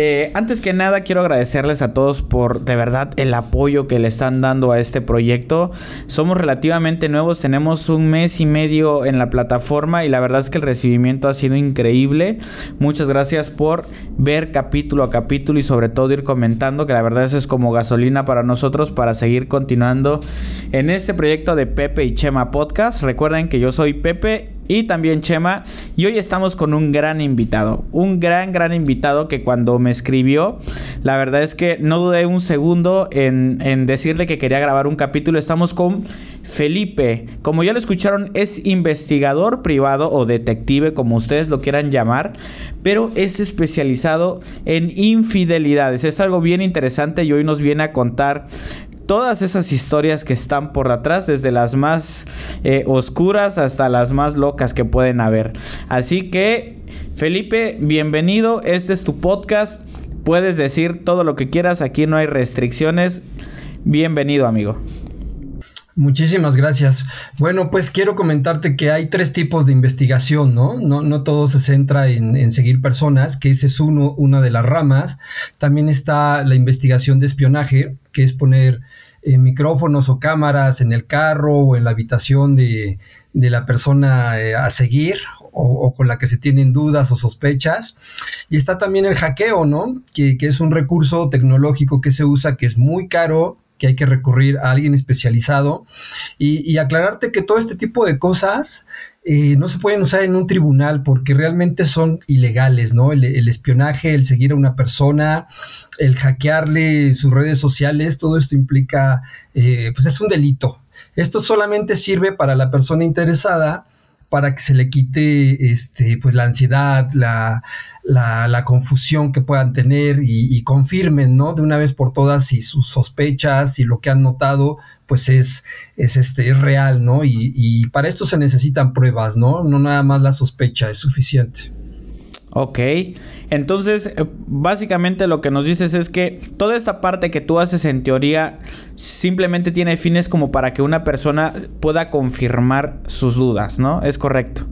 Eh, antes que nada quiero agradecerles a todos por de verdad el apoyo que le están dando a este proyecto. Somos relativamente nuevos, tenemos un mes y medio en la plataforma y la verdad es que el recibimiento ha sido increíble. Muchas gracias por ver capítulo a capítulo y sobre todo ir comentando que la verdad es como gasolina para nosotros para seguir continuando en este proyecto de Pepe y Chema Podcast. Recuerden que yo soy Pepe y también Chema. Y hoy estamos con un gran invitado, un gran, gran invitado que cuando me escribió, la verdad es que no dudé un segundo en, en decirle que quería grabar un capítulo. Estamos con Felipe. Como ya lo escucharon, es investigador privado o detective, como ustedes lo quieran llamar, pero es especializado en infidelidades. Es algo bien interesante y hoy nos viene a contar todas esas historias que están por atrás, desde las más eh, oscuras hasta las más locas que pueden haber. Así que, Felipe, bienvenido. Este es tu podcast. Puedes decir todo lo que quieras. Aquí no hay restricciones. Bienvenido, amigo. Muchísimas gracias. Bueno, pues quiero comentarte que hay tres tipos de investigación, ¿no? No, no todo se centra en, seguir personas, que ese es uno, una de las ramas. También está la investigación de espionaje, que es poner micrófonos o cámaras en el carro o en la habitación de, la persona eh, a seguir o, con la que se tienen dudas o sospechas. Y está también el hackeo, ¿no? Que, que es un recurso tecnológico que se usa, que es muy caro que hay que recurrir a alguien especializado y, aclararte que todo este tipo de cosas eh, no se pueden usar en un tribunal porque realmente son ilegales, ¿no? El, espionaje, el seguir a una persona, el hackearle sus redes sociales, todo esto implica, eh, pues es un delito. Esto solamente sirve para la persona interesada para que se le quite este, pues la ansiedad, la, la, confusión que puedan tener y, confirmen, ¿no? De una vez por todas si sus sospechas y lo que han notado, pues es, es, este, es real, ¿no? Y, y para esto se necesitan pruebas, ¿no? No nada más la sospecha es suficiente. Ok, entonces eh, básicamente lo que nos dices es que toda esta parte que tú haces en teoría simplemente tiene fines como para que una persona pueda confirmar sus dudas, ¿no? ¿Es correcto?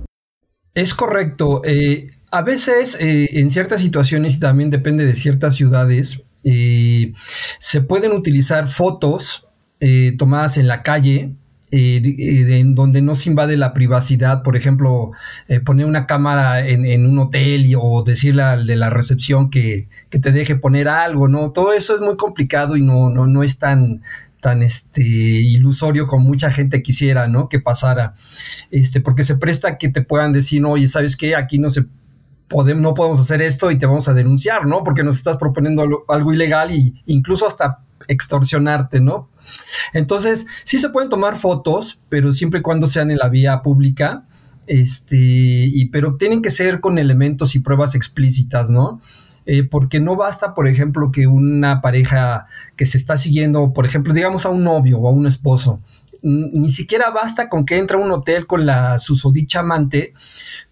Es correcto. Eh, a veces, eh, en ciertas situaciones, y también depende de ciertas ciudades, eh, se pueden utilizar fotos eh, tomadas en la calle, en donde no se invade la privacidad, por ejemplo, poner una cámara en, un hotel o decirle al de la recepción que, que, te deje poner algo, ¿no? Todo eso es muy complicado y no, no, no es tan, tan este, ilusorio como mucha gente quisiera, ¿no? Que pasara, este, porque se presta que te puedan decir, no, oye, ¿sabes qué? Aquí no se podemos, no podemos hacer esto y te vamos a denunciar, ¿no? Porque nos estás proponiendo algo, ilegal e incluso hasta extorsionarte, ¿no? Entonces, sí se pueden tomar fotos, pero siempre y cuando sean en la vía pública, este, y, pero tienen que ser con elementos y pruebas explícitas, ¿no? Eh, porque no basta, por ejemplo, que una pareja que se está siguiendo, por ejemplo, digamos a un novio o a un esposo, ni siquiera basta con que entre a un hotel con la susodicha amante,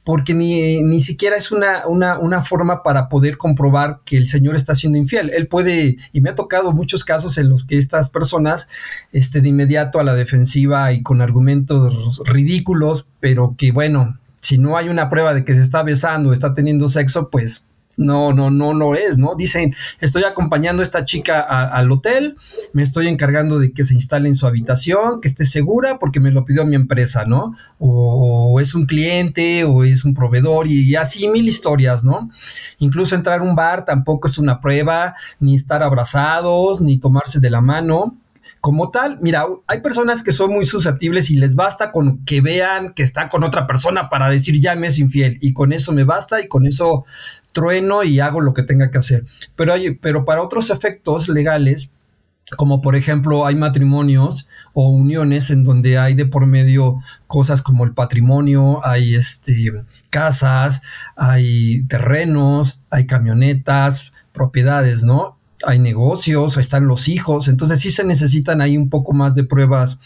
porque ni, ni siquiera es una, una, una, forma para poder comprobar que el señor está siendo infiel. Él puede, y me ha tocado muchos casos en los que estas personas, este, de inmediato a la defensiva y con argumentos ridículos, pero que bueno, si no hay una prueba de que se está besando, está teniendo sexo, pues no, no, no lo es, ¿no? Dicen, estoy acompañando a esta chica al hotel, me estoy encargando de que se instale en su habitación, que esté segura porque me lo pidió mi empresa, ¿no? O, es un cliente o es un proveedor y, así mil historias, ¿no? Incluso entrar a un bar tampoco es una prueba, ni estar abrazados, ni tomarse de la mano. Como tal, mira, hay personas que son muy susceptibles y les basta con que vean que está con otra persona para decir ya me es infiel y con eso me basta y con eso trueno y hago lo que tenga que hacer. Pero, hay, pero para otros efectos legales, como por ejemplo hay matrimonios o uniones en donde hay de por medio cosas como el patrimonio, hay este, casas, hay terrenos, hay camionetas, propiedades, ¿no? hay negocios, están los hijos, entonces sí se necesitan ahí un poco más de pruebas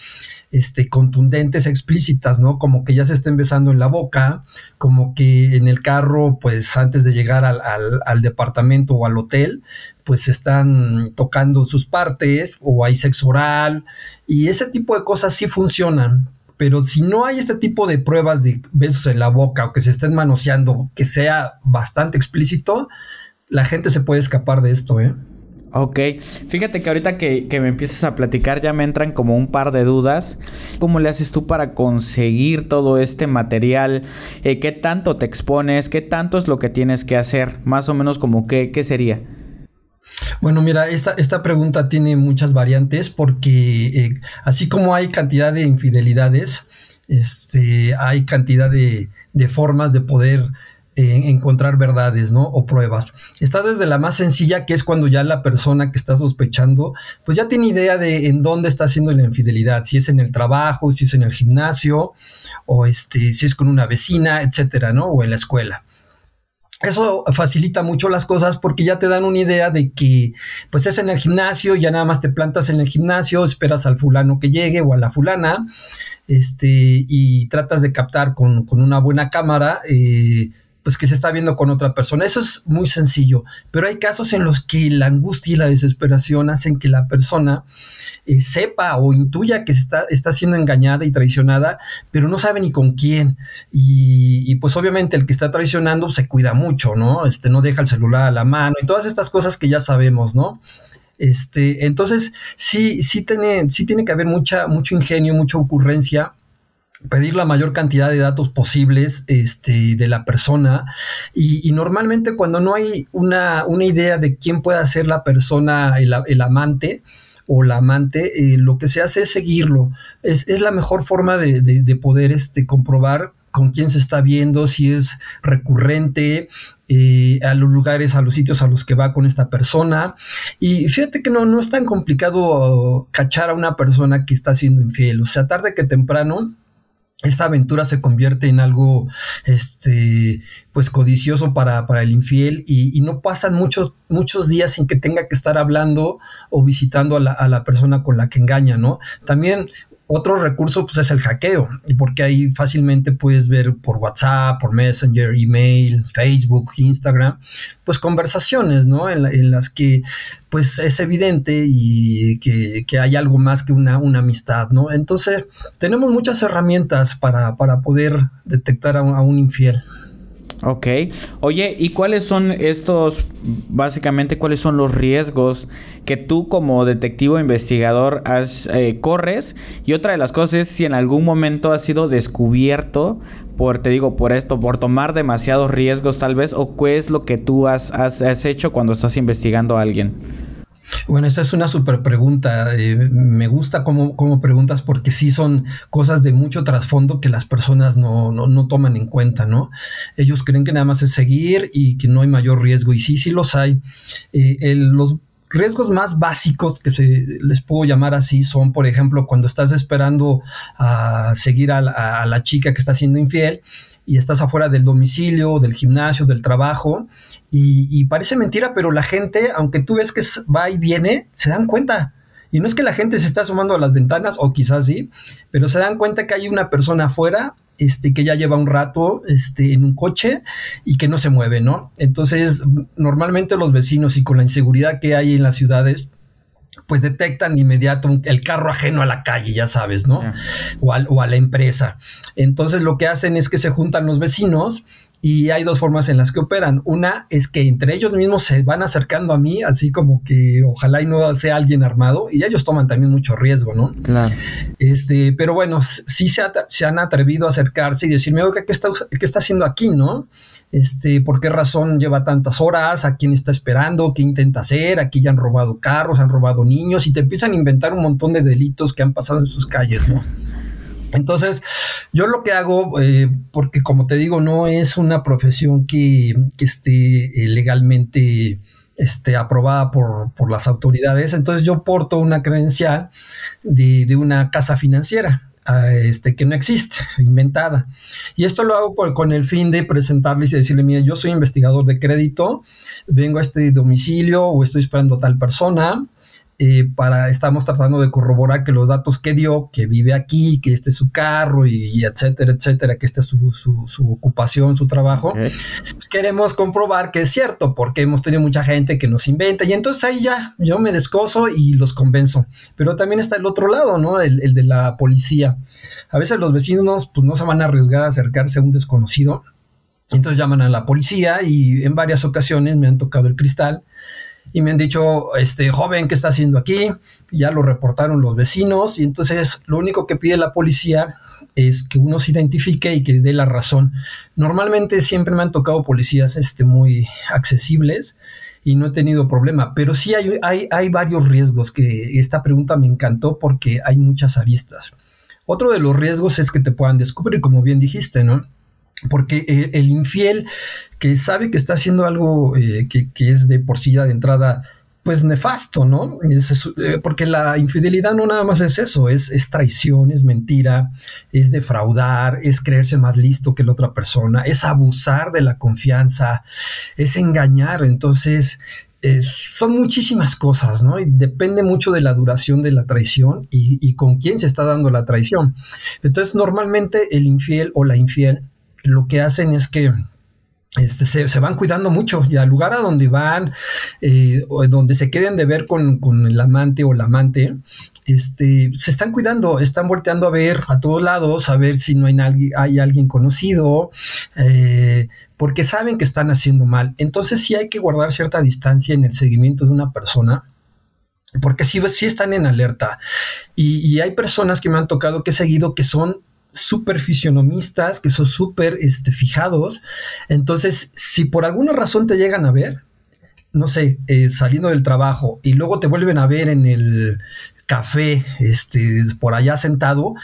este, contundentes, explícitas, ¿no? Como que ya se estén besando en la boca, como que en el carro, pues antes de llegar al, al, departamento o al hotel, pues están tocando sus partes o hay sexo oral y ese tipo de cosas sí funcionan. Pero si no hay este tipo de pruebas de besos en la boca o que se estén manoseando, que sea bastante explícito, la gente se puede escapar de esto, ¿eh? Ok, fíjate que ahorita que, me empiezas a platicar ya me entran como un par de dudas. ¿Cómo le haces tú para conseguir todo este material? Eh, ¿Qué tanto te expones? ¿Qué tanto es lo que tienes que hacer? Más o menos como qué, qué sería. Bueno, mira, esta, esta pregunta tiene muchas variantes porque eh, así como hay cantidad de infidelidades, este, hay cantidad de, de formas de poder encontrar verdades, ¿no? O pruebas. Está desde la más sencilla, que es cuando ya la persona que está sospechando, pues ya tiene idea de en dónde está haciendo la infidelidad, si es en el trabajo, si es en el gimnasio, o este, si es con una vecina, etcétera, ¿no? O en la escuela. Eso facilita mucho las cosas porque ya te dan una idea de que pues es en el gimnasio, ya nada más te plantas en el gimnasio, esperas al fulano que llegue o a la fulana, este, y tratas de captar con, con una buena cámara eh, pues que se está viendo con otra persona. Eso es muy sencillo, pero hay casos en los que la angustia y la desesperación hacen que la persona eh, sepa o intuya que está, está siendo engañada y traicionada, pero no sabe ni con quién. Y, pues obviamente el que está traicionando se cuida mucho, ¿no? Este no deja el celular a la mano y todas estas cosas que ya sabemos, ¿no? Este, entonces, sí, sí tiene, sí tiene que haber mucha, mucho ingenio, mucha ocurrencia pedir la mayor cantidad de datos posibles este, de la persona y, normalmente cuando no hay una, una, idea de quién pueda ser la persona, el, amante o la amante, eh, lo que se hace es seguirlo. Es, es la mejor forma de, de, poder este, comprobar con quién se está viendo, si es recurrente, eh, a los lugares, a los sitios a los que va con esta persona. Y fíjate que no, no es tan complicado cachar a una persona que está siendo infiel. O sea, tarde que temprano esta aventura se convierte en algo este pues codicioso para, para el infiel y, no pasan muchos muchos días sin que tenga que estar hablando o visitando a la, a la persona con la que engaña, ¿no? También otro recurso pues, es el hackeo, porque ahí fácilmente puedes ver por WhatsApp, por Messenger, email, Facebook, Instagram, pues conversaciones, ¿no? En, las que pues es evidente y que, hay algo más que una, una, amistad, ¿no? Entonces tenemos muchas herramientas para, poder detectar a un infiel. Ok. Oye, ¿y cuáles son estos, básicamente, cuáles son los riesgos que tú como detectivo investigador has, eh, corres? Y otra de las cosas es si en algún momento has sido descubierto por, te digo, por esto, por tomar demasiados riesgos tal vez, o qué es lo que tú has, has hecho cuando estás investigando a alguien. Bueno, esta es una súper pregunta. Eh, me gusta cómo, preguntas porque sí son cosas de mucho trasfondo que las personas no, no, toman en cuenta, ¿no? Ellos creen que nada más es seguir y que no hay mayor riesgo. Y sí, sí los hay. Eh, los riesgos más básicos que se les puedo llamar así son, por ejemplo, cuando estás esperando a seguir a la chica que está siendo infiel y estás afuera del domicilio, del gimnasio, del trabajo, y, parece mentira, pero la gente, aunque tú ves que va y viene, se dan cuenta. Y no es que la gente se está asomando a las ventanas, o quizás sí, pero se dan cuenta que hay una persona afuera este, que ya lleva un rato este, en un coche y que no se mueve, ¿no? Entonces, normalmente los vecinos y con la inseguridad que hay en las ciudades, pues detectan de inmediato el carro ajeno a la calle, ya sabes, ¿no? O, o, a, la empresa. Entonces lo que hacen es que se juntan los vecinos y hay dos formas en las que operan. Una es que entre ellos mismos se van acercando a mí, así como que ojalá y no sea alguien armado, y ellos toman también mucho riesgo, ¿no? Claro. Este, pero bueno, sí se, se han atrevido a acercarse y decirme, oiga, ¿qué está, ¿qué está haciendo aquí, no? Este, ¿por qué razón lleva tantas horas? ¿A quién está esperando? ¿Qué intenta hacer? Aquí ya han robado carros, han robado niños, y te empiezan a inventar un montón de delitos que han pasado en sus calles, ¿no? Entonces, yo lo que hago, eh, porque como te digo, no es una profesión que, esté eh, legalmente este, aprobada por, las autoridades, entonces yo porto una credencial de, una casa financiera. este, que no existe, inventada. Y esto lo hago con, el fin de presentarles y decirle, mire, yo soy investigador de crédito, vengo a este domicilio o estoy esperando a tal persona, eh, para, estamos tratando de corroborar que los datos que dio, que vive aquí, que este es su carro y, etcétera, etcétera, que esta es su, su, ocupación, su trabajo, pues queremos comprobar que es cierto, porque hemos tenido mucha gente que nos inventa y entonces ahí ya yo me descoso y los convenzo. Pero también está el otro lado, ¿no? El, el de la policía. A veces los vecinos pues no se van a arriesgar a acercarse a un desconocido. Entonces llaman a la policía y en varias ocasiones me han tocado el cristal y me han dicho, este joven, ¿qué está haciendo aquí? Ya lo reportaron los vecinos y entonces lo único que pide la policía es que uno se identifique y que dé la razón. Normalmente siempre me han tocado policías este, muy accesibles y no he tenido problema, pero sí hay, hay, hay varios riesgos que esta pregunta me encantó porque hay muchas aristas. Otro de los riesgos es que te puedan descubrir, como bien dijiste, ¿no? Porque eh, el infiel que sabe que está haciendo algo eh, que, es de por sí ya de entrada, pues nefasto, ¿no? Eh, porque la infidelidad no nada más es eso, es, traición, es mentira, es defraudar, es creerse más listo que la otra persona, es abusar de la confianza, es engañar. Entonces, son muchísimas cosas, ¿no? Y depende mucho de la duración de la traición y, y con quién se está dando la traición. Entonces, normalmente el infiel o la infiel lo que hacen es que este, se, van cuidando mucho y al lugar a donde van, eh, o donde se queden de ver con, el amante o la amante, este, se están cuidando, están volteando a ver a todos lados, a ver si no hay, hay alguien conocido, eh, porque saben que están haciendo mal. Entonces sí hay que guardar cierta distancia en el seguimiento de una persona porque sí, sí están en alerta. Y, y, hay personas que me han tocado que he seguido que son súper fisionomistas, que son súper este, fijados. Entonces, si por alguna razón te llegan a ver, no sé, eh, saliendo del trabajo y luego te vuelven a ver en el café, este, por allá sentado,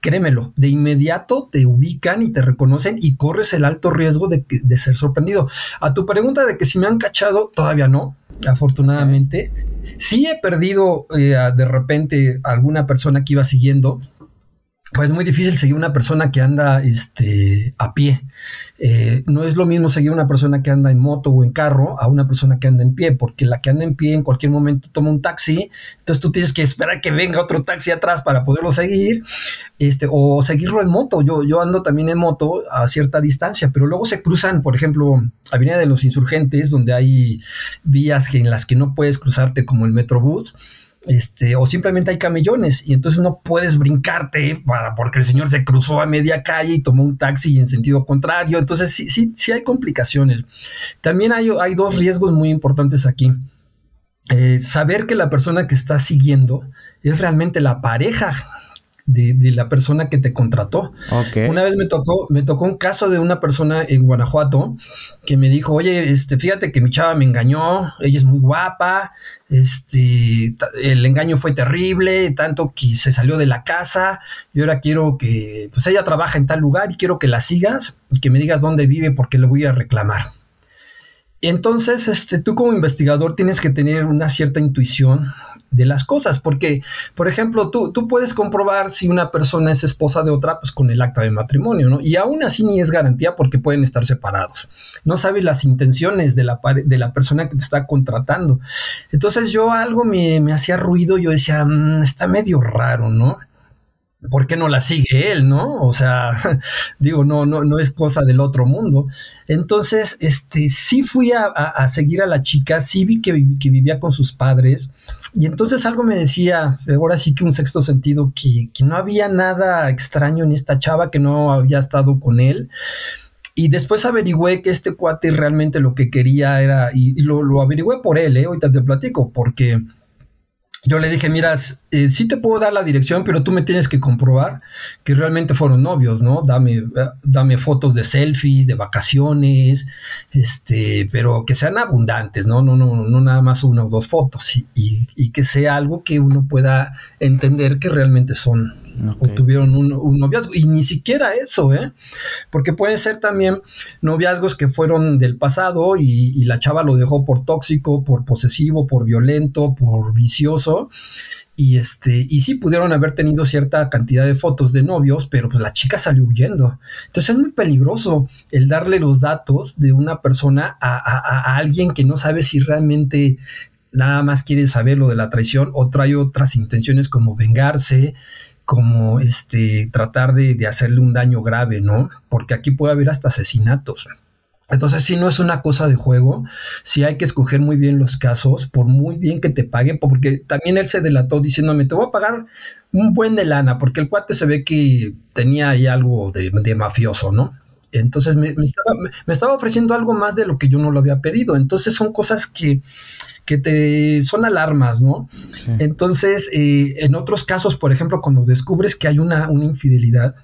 créemelo, de inmediato te ubican y te reconocen y corres el alto riesgo de, ser sorprendido. A tu pregunta de que si me han cachado, todavía no, afortunadamente. Sí he perdido eh, de repente alguna persona que iba siguiendo, pues es muy difícil seguir una persona que anda este, a pie. Eh, no es lo mismo seguir una persona que anda en moto o en carro a una persona que anda en pie, porque la que anda en pie en cualquier momento toma un taxi, entonces tú tienes que esperar que venga otro taxi atrás para poderlo seguir, este, o seguirlo en moto. Yo, yo ando también en moto a cierta distancia, pero luego se cruzan, por ejemplo, Avenida de los Insurgentes, donde hay vías en las que no puedes cruzarte como el Metrobús este, o simplemente hay camellones y entonces no puedes brincarte para, porque el señor se cruzó a media calle y tomó un taxi en sentido contrario. Entonces sí, sí, sí hay complicaciones. También hay, hay dos riesgos muy importantes aquí. Eh, saber que la persona que está siguiendo es realmente la pareja de, la persona que te contrató. Una vez me tocó, me tocó un caso de una persona en Guanajuato que me dijo, oye, este, fíjate que mi chava me engañó, ella es muy guapa, este, el engaño fue terrible, tanto que se salió de la casa, y ahora quiero que, pues ella trabaja en tal lugar y quiero que la sigas y que me digas dónde vive porque le voy a reclamar. Entonces, este, tú como investigador tienes que tener una cierta intuición de las cosas, porque, por ejemplo, tú, tú puedes comprobar si una persona es esposa de otra, pues con el acta de matrimonio, ¿no? Y aún así ni es garantía porque pueden estar separados. No sabes las intenciones de la, de la persona que te está contratando. Entonces yo algo me, me hacía ruido, yo decía, mm, está medio raro, ¿no? ¿por qué no la sigue él, no? O sea, digo, no, no, no es cosa del otro mundo. Entonces, este, sí fui a, seguir a la chica, sí vi que, que, vivía con sus padres, y entonces algo me decía, ahora sí que un sexto sentido, que, que no había nada extraño en esta chava, que no había estado con él. Y después averigüé que este cuate realmente lo que quería era, y, lo, lo averigüé por él, ¿eh? ahorita te platico, porque yo le dije, mira, eh, sí te puedo dar la dirección, pero tú me tienes que comprobar que realmente fueron novios, ¿no? Dame, eh, dame fotos de selfies, de vacaciones, este, pero que sean abundantes, ¿no? No, no, no nada más una o dos fotos y, y, que sea algo que uno pueda entender que realmente son, o tuvieron un, noviazgo. Y ni siquiera eso, ¿eh? Porque pueden ser también noviazgos que fueron del pasado y, y la chava lo dejó por tóxico, por posesivo, por violento, por vicioso y este, y sí pudieron haber tenido cierta cantidad de fotos de novios, pero pues la chica salió huyendo. Entonces es muy peligroso el darle los datos de una persona a, alguien que no sabe si realmente nada más quiere saber lo de la traición o trae otras intenciones como vengarse, como este tratar de, de hacerle un daño grave, ¿no? Porque aquí puede haber hasta asesinatos. Entonces, si no es una cosa de juego, sí hay que escoger muy bien los casos, por muy bien que te paguen, porque también él se delató diciéndome, te voy a pagar un buen de lana, porque el cuate se ve que tenía ahí algo de, mafioso, ¿no? Entonces me, estaba, ofreciendo algo más de lo que yo no lo había pedido. Entonces son cosas que, que te son alarmas, ¿no? Entonces, eh, en otros casos, por ejemplo, cuando descubres que hay una, una infidelidad,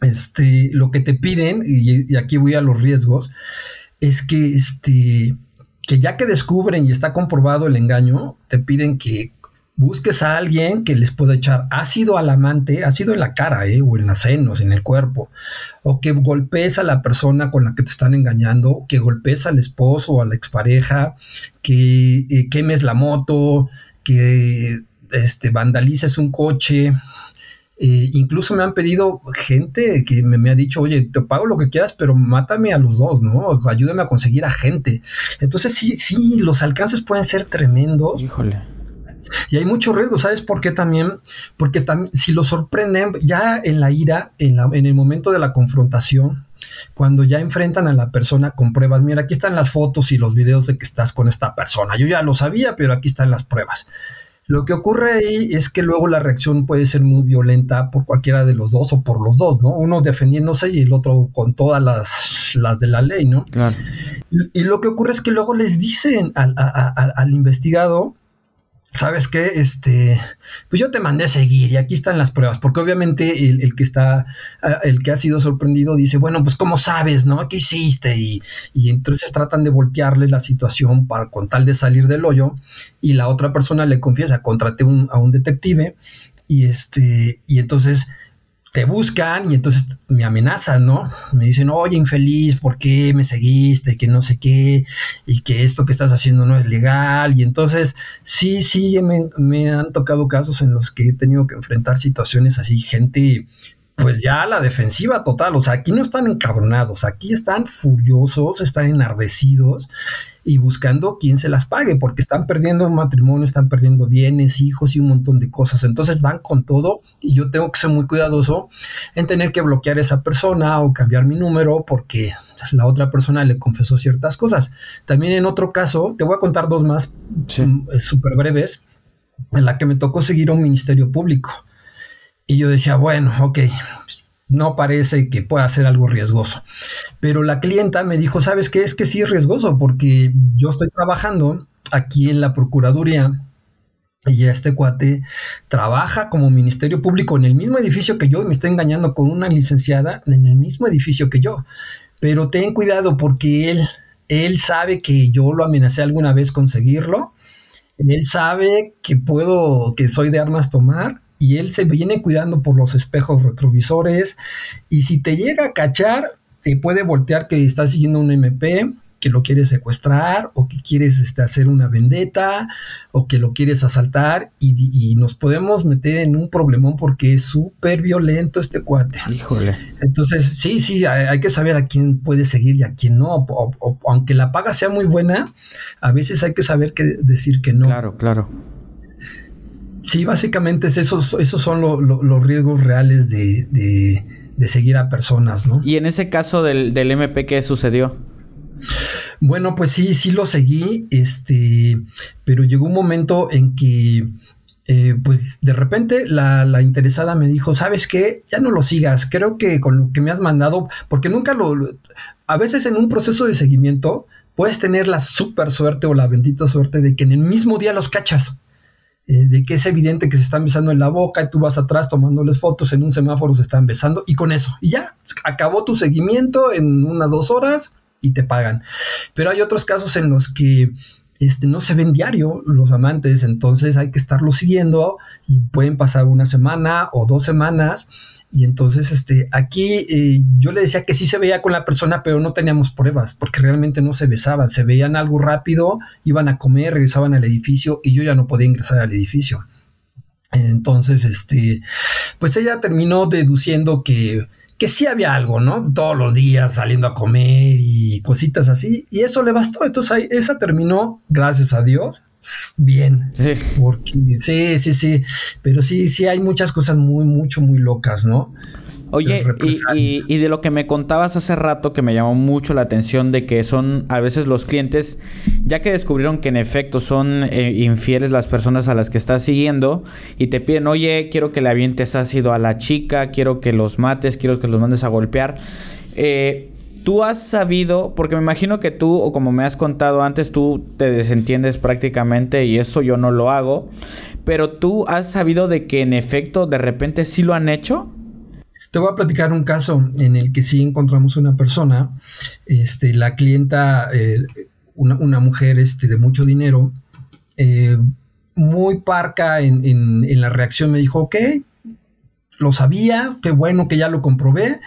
este, lo que te piden, y, aquí voy a los riesgos, es que, este, que ya que descubren y está comprobado el engaño, te piden que busques a alguien que les pueda echar ácido al amante, ácido en la cara, eh, o en las senos, en el cuerpo, o que golpees a la persona con la que te están engañando, que golpees al esposo o a la expareja, que eh, quemes la moto, que este, vandalices un coche, eh, incluso me han pedido gente que me, ha dicho, oye, te pago lo que quieras, pero mátame a los dos, ¿no? Ayúdame a conseguir a gente. Entonces sí, sí, los alcances pueden ser tremendos. Híjole. Y hay mucho riesgo, ¿sabes por qué también? Porque también, si lo sorprenden, ya en la ira, en, la, en el momento de la confrontación, cuando ya enfrentan a la persona con pruebas, mira, aquí están las fotos y los videos de que estás con esta persona. Yo ya lo sabía, pero aquí están las pruebas. Lo que ocurre ahí es que luego la reacción puede ser muy violenta por cualquiera de los dos o por los dos, ¿no? Uno defendiéndose y el otro con todas las, las de la ley, ¿no? Claro. Y, lo que ocurre es que luego les dicen al, al investigado, ¿sabes qué? Este, pues yo te mandé seguir y aquí están las pruebas, porque obviamente el, que está, ah, el que ha sido sorprendido dice, bueno, pues ¿cómo sabes, no? ¿Qué hiciste? Y, y entonces tratan de voltearle la situación para con tal de salir del hoyo y la otra persona le confiesa, contraté a un detective y este, y entonces te buscan y entonces me amenazan, ¿no? Me dicen, oye, infeliz, ¿por qué me seguiste? Que no sé qué, y que esto que estás haciendo no es legal. Y entonces, sí, sí, me, han tocado casos en los que he tenido que enfrentar situaciones así, gente, pues ya la defensiva total. O sea, aquí no están encabronados, aquí están furiosos, están enardecidos y buscando quién se las pague, porque están perdiendo un matrimonio, están perdiendo bienes, hijos y un montón de cosas. Entonces van con todo y yo tengo que ser muy cuidadoso en tener que bloquear a esa persona o cambiar mi número porque la otra persona le confesó ciertas cosas. También en otro caso, te voy a contar dos más mm, súper breves, en la que me tocó seguir a un ministerio público. Y yo decía, bueno, ok, no parece que pueda ser algo riesgoso. Pero la clienta me dijo, ¿sabes qué? Es que sí es riesgoso porque yo estoy trabajando aquí en la Procuraduría y este cuate trabaja como Ministerio Público en el mismo edificio que yo y me está engañando con una licenciada en el mismo edificio que yo. Pero ten cuidado porque él, él sabe que yo lo amenacé alguna vez conseguirlo. Él sabe que puedo, que soy de armas tomar y él se viene cuidando por los espejos retrovisores y si te llega a cachar, te puede voltear que está siguiendo un MP, que lo quieres secuestrar o que quieres este, hacer una vendetta o que lo quieres asaltar y, nos podemos meter en un problemón porque es súper violento este cuate. Híjole. Entonces, sí, sí, hay, que saber a quién puede seguir y a quién no. aunque la paga sea muy buena, a veces hay que saber que decir que no. Claro, claro. Sí, básicamente esos, esos son los riesgos reales de, seguir a personas, ¿no? Y en ese caso del, MP, ¿qué sucedió? Bueno, pues sí, sí lo seguí, este, pero llegó un momento en que, eh, pues de repente la, la, interesada me dijo, ¿sabes qué? Ya no lo sigas, creo que con lo que me has mandado, porque nunca lo, a veces en un proceso de seguimiento puedes tener la super suerte o la bendita suerte de que en el mismo día los cachas. Eh, de que es evidente que se están besando en la boca y tú vas atrás tomándoles fotos, en un semáforo se están besando y con eso, y ya, acabó tu seguimiento en una dos horas y te pagan. Pero hay otros casos en los que este, no se ven diario los amantes, entonces hay que estarlo siguiendo y pueden pasar una semana o dos semanas. Y entonces, este, aquí eh, yo le decía que sí se veía con la persona, pero no teníamos pruebas, porque realmente no se besaban, se veían algo rápido, iban a comer, regresaban al edificio y yo ya no podía ingresar al edificio. Entonces, este, pues ella terminó deduciendo que que sí había algo, ¿no? Todos los días saliendo a comer y cositas así, y eso le bastó. Entonces ahí, esa terminó, gracias a Dios, bien. Sí. Porque, sí, sí, sí, pero sí, sí hay muchas cosas muy, mucho, muy locas, ¿no? Oye, y, de lo que me contabas hace rato que me llamó mucho la atención de que son a veces los clientes, ya que descubrieron que en efecto son eh, infieles las personas a las que estás siguiendo y te piden, oye, quiero que le avientes ácido a la chica, quiero que los mates, quiero que los mandes a golpear. Eh, tú has sabido, porque me imagino que tú, o como me has contado antes, tú te desentiendes prácticamente y eso yo no lo hago, pero tú has sabido de que en efecto de repente sí lo han hecho. Te voy a platicar un caso en el que sí encontramos una persona, este, la clienta, eh, una, mujer este, de mucho dinero, eh, muy parca en, la reacción, me dijo, ok, lo sabía, qué bueno que ya lo comprobé.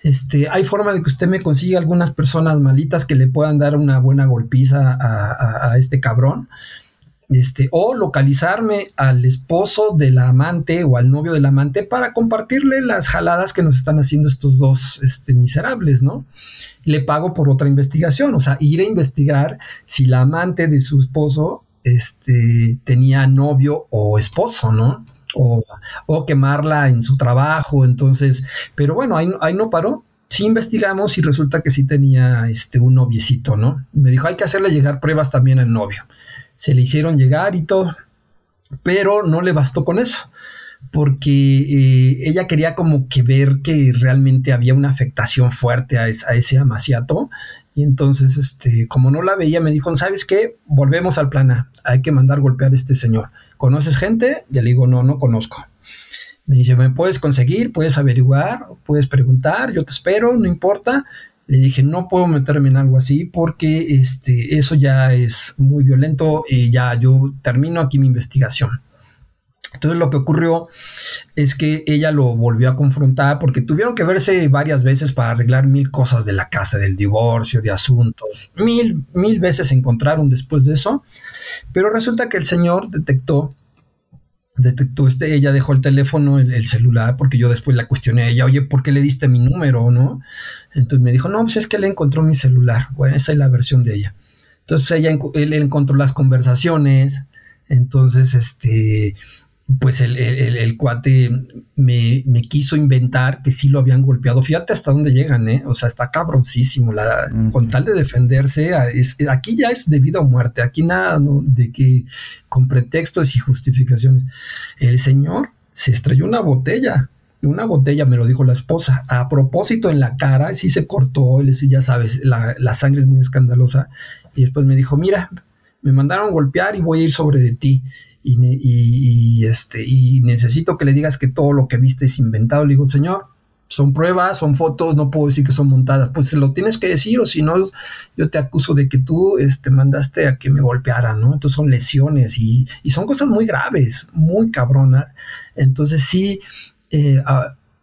Este, hay forma de que usted me consiga algunas personas malitas que le puedan dar una buena golpiza a este cabrón este, o localizarme al esposo de la amante o al novio del amante para compartirle las jaladas que nos están haciendo estos dos este, miserables, ¿no? Le pago por otra investigación, o sea, ir a investigar si la amante de su esposo este, tenía novio o esposo, ¿no? O, o quemarla en su trabajo, entonces, pero bueno, ahí, ahí no paró, sí investigamos y resulta que sí tenía este, un noviecito, ¿no? Me dijo, hay que hacerle llegar pruebas también al novio se le hicieron llegar y todo, pero no le bastó con eso, porque eh, ella quería como que ver que realmente había una afectación fuerte a, ese amaciato, y entonces, este, como no la veía, me dijo, ¿sabes qué? Volvemos al plan A, hay que mandar golpear a este señor. ¿Conoces gente? Y le digo, no, no conozco. Me dice, ¿me puedes conseguir? ¿Puedes averiguar? ¿Puedes preguntar? Yo te espero, no importa. Le dije, no puedo meterme en algo así porque este, eso ya es muy violento y ya yo termino aquí mi investigación. Entonces lo que ocurrió es que ella lo volvió a confrontar porque tuvieron que verse varias veces para arreglar mil cosas de la casa, del divorcio, de asuntos. Mil, mil veces se encontraron después de eso. Pero resulta que el señor detectó detectó este, ella dejó el teléfono, el, celular, porque yo después la cuestioné a ella, oye, ¿por qué le diste mi número, no? Entonces me dijo, no, pues es que le encontró mi celular. Bueno, esa es la versión de ella. Entonces ella, él encontró las conversaciones, entonces, este, pues el, cuate me, quiso inventar que sí lo habían golpeado. Fíjate hasta dónde llegan, ¿eh? O sea, está cabroncísimo. La, Con tal de defenderse, aquí ya es debido a muerte. Aquí nada de que con pretextos y justificaciones. El señor se estrelló una botella. Una botella, me lo dijo la esposa, a propósito en la cara, sí se cortó, él ya sabes, la, la sangre es muy escandalosa. Y después me dijo, mira, me mandaron golpear y voy a ir sobre de ti y, este, y necesito que le digas que todo lo que viste es inventado. Le digo, señor, son pruebas, son fotos, no puedo decir que son montadas. Pues lo tienes que decir o si no, yo te acuso de que tú este, mandaste a que me golpearan, ¿no? Entonces son lesiones y, son cosas muy graves, muy cabronas. Entonces sí, eh,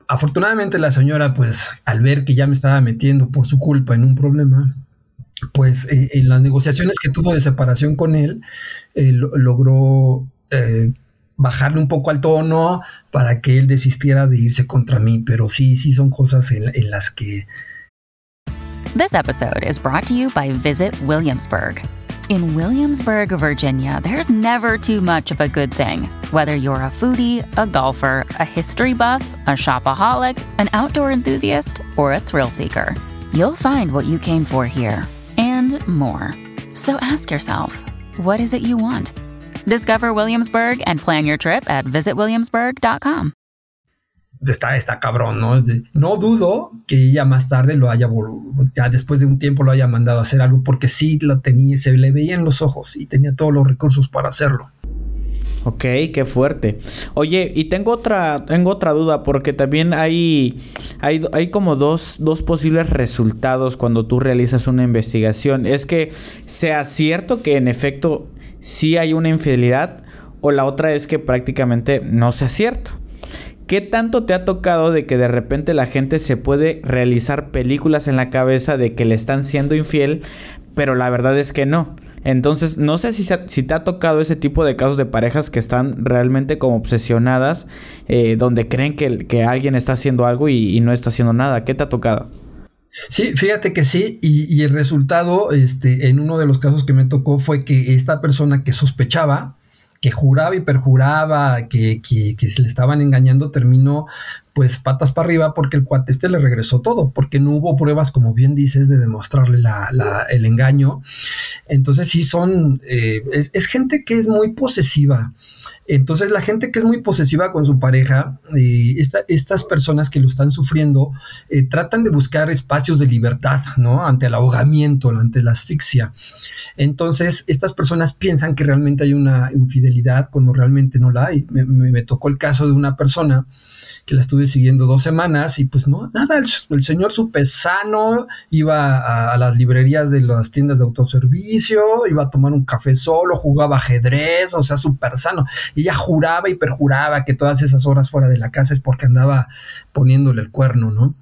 afortunadamente la señora, pues al ver que ya me estaba metiendo por su culpa en un problema, pues eh, en las negociaciones que tuvo de separación con él, eh, logró eh, bajarle un poco al tono para que él desistiera de irse contra mí, pero sí, sí son cosas en, en las que... This episode is brought to you by Visit Williamsburg. In Williamsburg, Virginia, there's never too much of a good thing. Whether you're a foodie, a golfer, a history buff, a shopaholic, an outdoor enthusiast, or a thrill seeker, you'll find what you came for here and more. So ask yourself, what is it you want? Discover Williamsburg and plan your trip at visitwilliamsburg.com. Está, está cabrón, ¿no? No dudo que ella más tarde lo haya, ya después de un tiempo lo haya mandado a hacer algo, porque sí lo tenía, se le veía en los ojos y tenía todos los recursos para hacerlo. Ok, qué fuerte. Oye, y tengo otra, tengo otra duda, porque también hay, hay, hay como dos, dos posibles resultados cuando tú realizas una investigación. Es que sea cierto que en efecto sí hay una infidelidad o la otra es que prácticamente no sea cierto. ¿Qué tanto te ha tocado de que de repente la gente se puede realizar películas en la cabeza de que le están siendo infiel, pero la verdad es que no? Entonces, no sé si, si te ha tocado ese tipo de casos de parejas que están realmente como obsesionadas, eh, donde creen que, que, alguien está haciendo algo y, no está haciendo nada. ¿Qué te ha tocado? Sí, fíjate que sí, y, y, el resultado, este, en uno de los casos que me tocó fue que esta persona que sospechaba, que juraba y perjuraba que, que, que, se le estaban engañando, terminó pues patas para arriba porque el cuate este le regresó todo, porque no hubo pruebas, como bien dices, de demostrarle el engaño. Entonces sí son, eh, es, gente que es muy posesiva. Entonces la gente que es muy posesiva con su pareja, eh, estas personas que lo están sufriendo, eh, tratan de buscar espacios de libertad, ¿no? Ante el ahogamiento, ante la asfixia. Entonces estas personas piensan que realmente hay una infidelidad cuando realmente no la hay. me tocó el caso de una persona que la estuve siguiendo dos semanas y pues no, nada, el, señor súper sano, iba a, las librerías de las tiendas de autoservicio, iba a tomar un café solo, jugaba ajedrez, o sea, súper sano. Ella juraba y perjuraba que todas esas horas fuera de la casa es porque andaba poniéndole el cuerno, ¿no?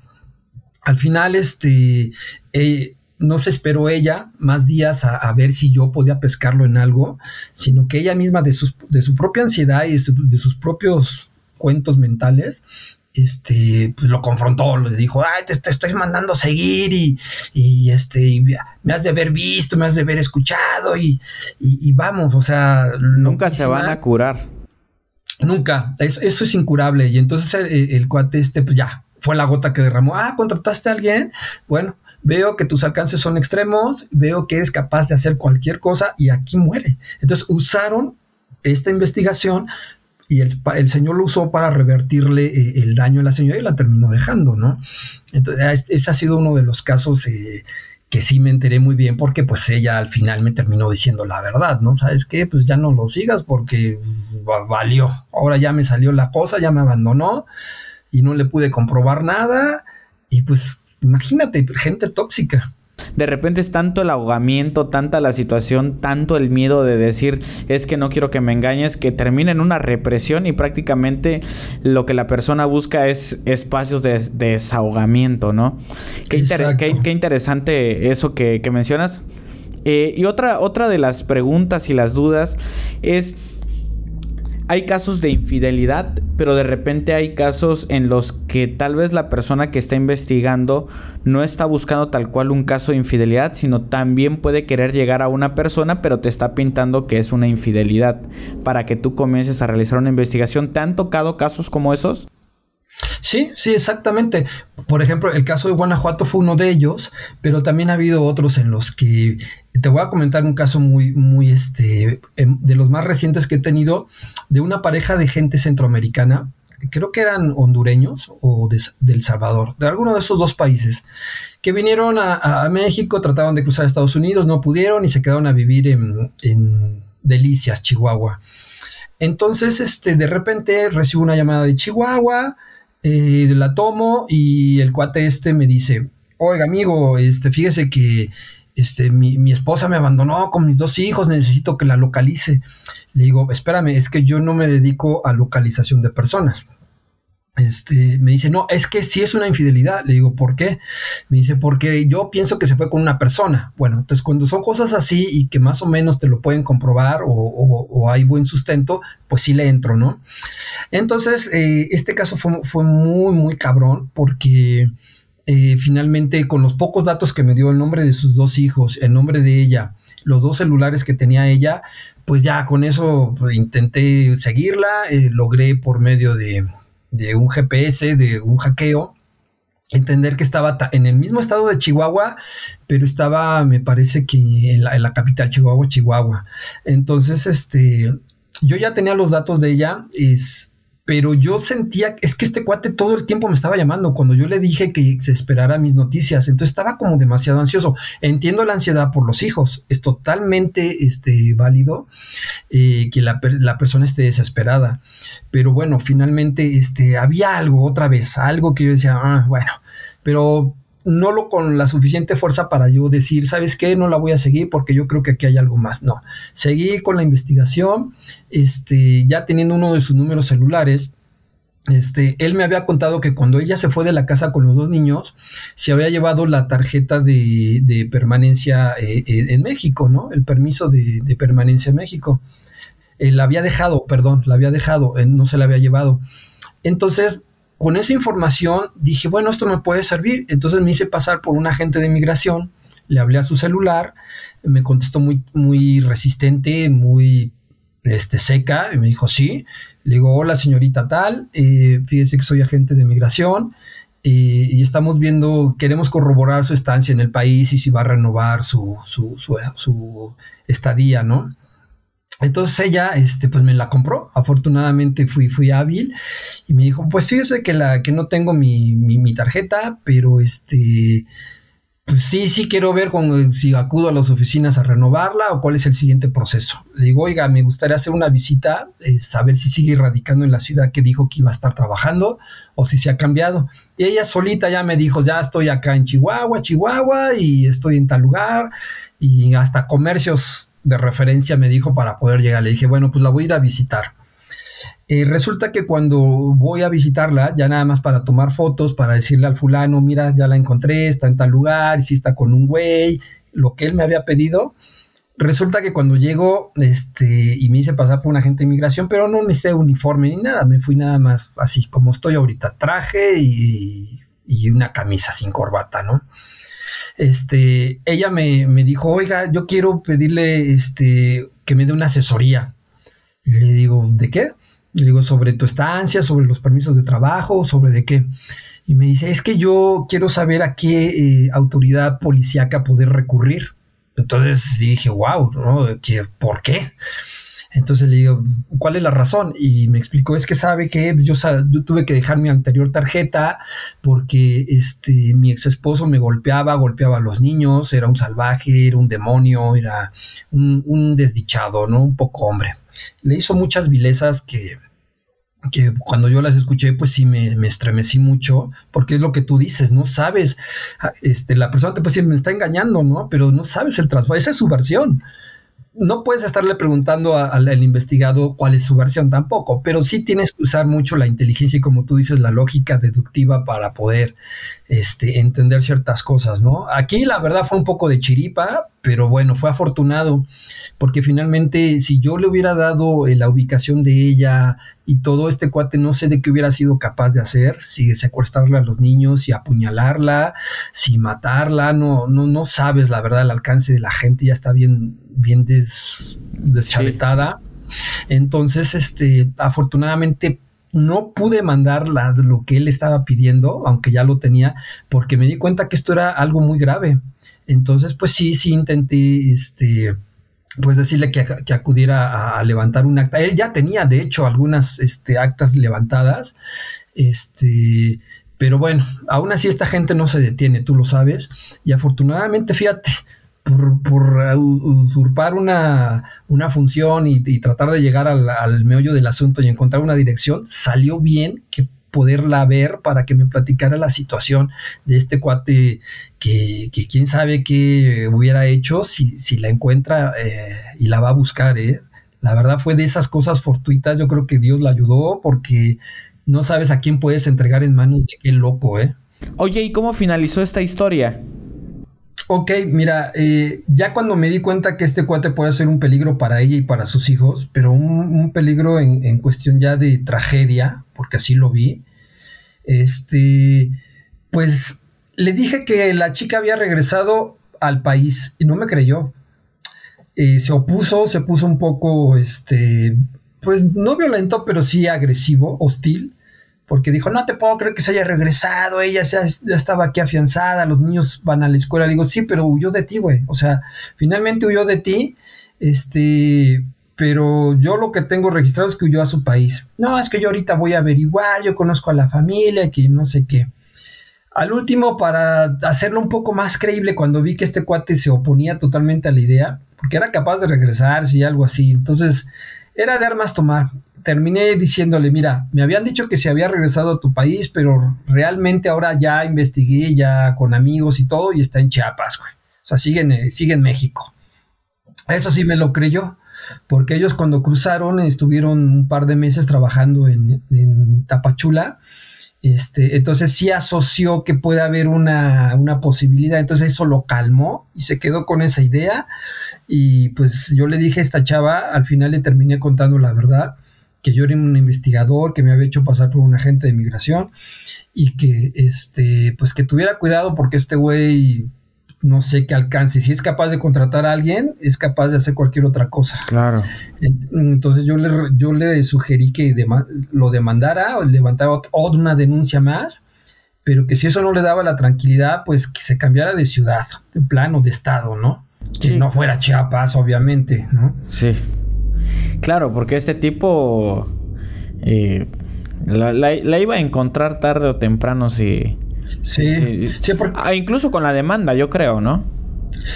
Al final, este... Eh, no se esperó ella más días a, ver si yo podía pescarlo en algo, sino que ella misma de, de su propia ansiedad y de sus propios cuentos mentales, este, pues lo confrontó, le dijo, ay, te, estoy mandando seguir y, y este, me has de haber visto, me has de haber escuchado y, y, vamos, o sea... Nunca se van a curar. Nunca, eso, eso es incurable y entonces el, el, cuate este, pues ya, fue la gota que derramó, ah, contrataste a alguien, bueno, veo que tus alcances son extremos, veo que eres capaz de hacer cualquier cosa y aquí muere. Entonces usaron esta investigación y el, señor lo usó para revertirle eh, el daño a la señora y la terminó dejando, ¿no? Entonces, ese ha sido uno de los casos eh, que sí me enteré muy bien porque pues ella al final me terminó diciendo la verdad, ¿no? ¿Sabes qué? Pues ya no lo sigas porque valió. Ahora ya me salió la cosa, ya me abandonó y no le pude comprobar nada y pues imagínate, gente tóxica. De repente es tanto el ahogamiento, tanta la situación, tanto el miedo de decir es que no quiero que me engañes, que termina en una represión y prácticamente lo que la persona busca es espacios de, desahogamiento, ¿no? Qué, interesante eso que, mencionas. Eh, y otra, otra de las preguntas y las dudas es hay casos de infidelidad, pero de repente hay casos en los que tal vez la persona que está investigando no está buscando tal cual un caso de infidelidad, sino también puede querer llegar a una persona, pero te está pintando que es una infidelidad para que tú comiences a realizar una investigación. ¿Te han tocado casos como esos? Sí, sí, exactamente. Por ejemplo, el caso de Guanajuato fue uno de ellos, pero también ha habido otros en los que te voy a comentar un caso muy, muy, este, em, de los más recientes que he tenido, de una pareja de gente centroamericana, creo que eran hondureños o de, El Salvador, de alguno de esos dos países, que vinieron a, México, trataron de cruzar Estados Unidos, no pudieron y se quedaron a vivir en, Delicias, Chihuahua. Entonces, este, de repente recibo una llamada de Chihuahua, eh, la tomo y el cuate este me dice, oiga amigo, este, fíjese que este, mi, esposa me abandonó con mis dos hijos, necesito que la localice. Le digo, espérame, es que yo no me dedico a localización de personas. Este, me dice, no, es que sí es una infidelidad. Le digo, ¿por qué? Me dice, porque yo pienso que se fue con una persona. Bueno, entonces cuando son cosas así y que más o menos te lo pueden comprobar o, hay buen sustento, pues sí le entro, ¿no? Entonces, eh, este caso fue, fue muy, muy cabrón porque eh, finalmente con los pocos datos que me dio el nombre de sus dos hijos, el nombre de ella, los dos celulares que tenía ella, pues ya con eso intenté seguirla, eh, logré por medio de, un GPS, de un hackeo, entender que estaba en el mismo estado de Chihuahua, pero estaba, me parece que en la, en la, capital Chihuahua, Chihuahua. Entonces, este, yo ya tenía los datos de ella, es, pero yo sentía, es que este cuate todo el tiempo me estaba llamando cuando yo le dije que se esperara mis noticias, entonces estaba como demasiado ansioso. Entiendo la ansiedad por los hijos, es totalmente este, válido eh, que la, la, persona esté desesperada, pero bueno, finalmente este, había algo otra vez, algo que yo decía, ah, bueno, pero no lo con la suficiente fuerza para yo decir, ¿sabes qué? No la voy a seguir porque yo creo que aquí hay algo más. No, seguí con la investigación, este, ya teniendo uno de sus números celulares. Este, él me había contado que cuando ella se fue de la casa con los dos niños, se había llevado la tarjeta de, permanencia eh, eh, en México, ¿no? El permiso de, permanencia en México. Eh, la había dejado, perdón, la había dejado, no se la había llevado. Entonces, con esa información dije, bueno, esto me puede servir. Entonces me hice pasar por un agente de migración, le hablé a su celular, me contestó muy, muy resistente, muy este, seca, y me dijo, sí. Le digo, hola señorita tal, eh, fíjese que soy agente de migración eh, y estamos viendo, queremos corroborar su estancia en el país y si va a renovar su, su, su estadía, ¿no? Entonces ella, este, pues me la compró. Afortunadamente fui, fui hábil y me dijo, pues fíjese que la, que no tengo mi, mi, tarjeta, pero este, pues sí, sí quiero ver con, si acudo a las oficinas a renovarla o cuál es el siguiente proceso. Le digo, oiga, me gustaría hacer una visita, saber si sigue radicando en la ciudad que dijo que iba a estar trabajando o si se ha cambiado. Y ella solita ya me dijo, ya estoy acá en Chihuahua, Chihuahua y estoy en tal lugar y hasta comercios de referencia me dijo para poder llegar. Le dije, bueno, pues la voy a ir a visitar. Eh, resulta que cuando voy a visitarla, ya nada más para tomar fotos, para decirle al fulano, mira, ya la encontré, está en tal lugar, si está con un güey, lo que él me había pedido, resulta que cuando llego, este, y me hice pasar por un agente de inmigración, pero no necesité uniforme ni nada, me fui nada más así como estoy ahorita, traje y, y una camisa sin corbata, ¿no? Este, ella me, me, dijo, oiga, yo quiero pedirle este, que me dé una asesoría. Y le digo, ¿de qué? Le digo, sobre tu estancia, sobre los permisos de trabajo, sobre de qué. Y me dice, es que yo quiero saber a qué eh, autoridad policíaca poder recurrir. Entonces dije, wow, ¿no? ¿por qué? Entonces le digo, ¿cuál es la razón? Y me explicó, es que sabe que yo, tuve que dejar mi anterior tarjeta porque este, mi ex esposo me golpeaba, golpeaba a los niños, era un salvaje, era un demonio, era un, desdichado, ¿no? Un poco hombre. Le hizo muchas vilezas que, que cuando yo las escuché, pues sí me, estremecí mucho, porque es lo que tú dices, no sabes, este, la persona te puede decir, me está engañando, ¿no? Pero no sabes el trasfondo, esa es su versión no puedes estarle preguntando al investigado cuál es su versión tampoco, pero sí tienes que usar mucho la inteligencia y como tú dices, la lógica deductiva para poder este, entender ciertas cosas, ¿no? Aquí la verdad fue un poco de chiripa, pero bueno, fue afortunado, porque finalmente si yo le hubiera dado eh, la ubicación de ella y todo este cuate, no sé de qué hubiera sido capaz de hacer, si secuestrarla a los niños, si apuñalarla, si matarla, no, no, no sabes la verdad el alcance de la gente, ya está bien, bien des, deschavetada. Entonces, este, afortunadamente no pude mandar lo que él estaba pidiendo, aunque ya lo tenía, porque me di cuenta que esto era algo muy grave. Entonces, pues sí, sí intenté, este, pues decirle que, acudiera a, levantar un acta. Él ya tenía, de hecho, algunas este, actas levantadas, este, pero bueno, aún así esta gente no se detiene, tú lo sabes, y afortunadamente, fíjate, por, usurpar una, función y, tratar de llegar al, meollo del asunto y encontrar una dirección, salió bien que poderla ver para que me platicara la situación de este cuate que, quién sabe qué hubiera hecho si, la encuentra eh, y la va a buscar. Eh. La verdad fue de esas cosas fortuitas, yo creo que Dios la ayudó porque no sabes a quién puedes entregar en manos de qué loco, ¿eh? Oye, ¿y cómo finalizó esta historia? Ok, mira, eh, ya cuando me di cuenta que este cuate puede ser un peligro para ella y para sus hijos, pero un, peligro en, cuestión ya de tragedia, porque así lo vi, este, pues le dije que la chica había regresado al país y no me creyó. Eh, se opuso, se puso un poco, este, pues no violento, pero sí agresivo, hostil porque dijo, no te puedo creer que se haya regresado, ella ya, estaba aquí afianzada, los niños van a la escuela. Le digo, sí, pero huyó de ti, güey. O sea, finalmente huyó de ti, este, pero yo lo que tengo registrado es que huyó a su país. No, es que yo ahorita voy a averiguar, yo conozco a la familia, que no sé qué. Al último, para hacerlo un poco más creíble, cuando vi que este cuate se oponía totalmente a la idea, porque era capaz de regresarse y algo así, entonces era de armas tomar. Terminé diciéndole, mira, me habían dicho que se había regresado a tu país, pero realmente ahora ya investigué, ya con amigos y todo, y está en Chiapas, güey. O sea, sigue sigue en México. Eso sí me lo creyó porque ellos cuando cruzaron estuvieron un par de meses trabajando en, Tapachula. Este, entonces sí asoció que puede haber una, una, posibilidad, entonces eso lo calmó y se quedó con esa idea y pues yo le dije a esta chava, al final le terminé contando la verdad, que yo era un investigador, que me había hecho pasar por un agente de migración y que este, pues que tuviera cuidado porque este güey no sé qué alcance. Si es capaz de contratar a alguien, es capaz de hacer cualquier otra cosa. Claro. Entonces yo le, yo le sugerí que lo demandara o levantara otra una denuncia más, pero que si eso no le daba la tranquilidad, pues que se cambiara de ciudad, de plano, de estado, ¿no? Que no fuera Chiapas, obviamente, ¿no? Sí. Claro, porque este tipo eh, la, iba a encontrar tarde o temprano si Sí, sí, ah, incluso con la demanda, yo creo, ¿no?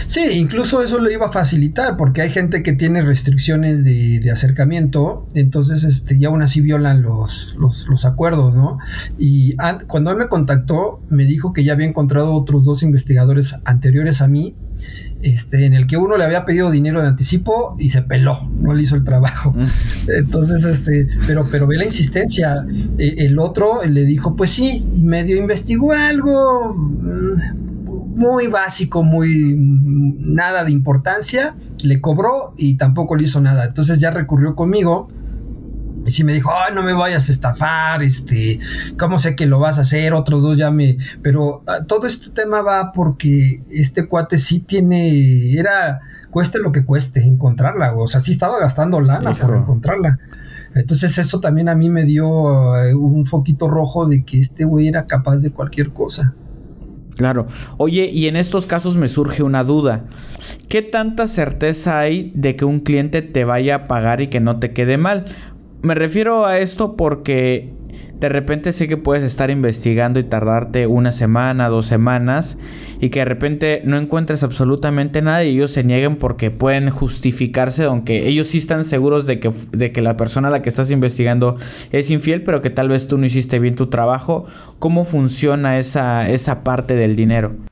Sí, incluso eso lo iba a facilitar, porque hay gente que tiene restricciones de, acercamiento, entonces este, y aún así violan los, los, acuerdos, ¿no? Y cuando él me contactó, me dijo que ya había encontrado otros dos investigadores anteriores a mí este, en el que uno le había pedido dinero de anticipo y se peló, no le hizo el trabajo. Entonces, este, pero, pero ve la insistencia. E, el otro le dijo, pues sí, y medio investigó algo mm, muy básico, muy mm, nada de importancia, le cobró y tampoco le hizo nada. Entonces ya recurrió conmigo y si me dijo, ay, no me vayas a estafar, este, ¿cómo sé que lo vas a hacer? Otros dos ya me. Pero ah, todo este tema va porque este cuate sí tiene. Era. Cueste lo que cueste encontrarla. O sea, sí estaba gastando lana por encontrarla. Entonces, eso también a mí me dio eh, un foquito rojo de que este güey era capaz de cualquier cosa. Claro. Oye, y en estos casos me surge una duda. ¿Qué tanta certeza hay de que un cliente te vaya a pagar y que no te quede mal? Me refiero a esto porque de repente sé que puedes estar investigando y tardarte una semana, dos semanas y que de repente no encuentres absolutamente nada y ellos se nieguen porque pueden justificarse, aunque ellos sí están seguros de que, de que la persona a la que estás investigando es infiel, pero que tal vez tú no hiciste bien tu trabajo. ¿Cómo funciona esa, esa parte del dinero?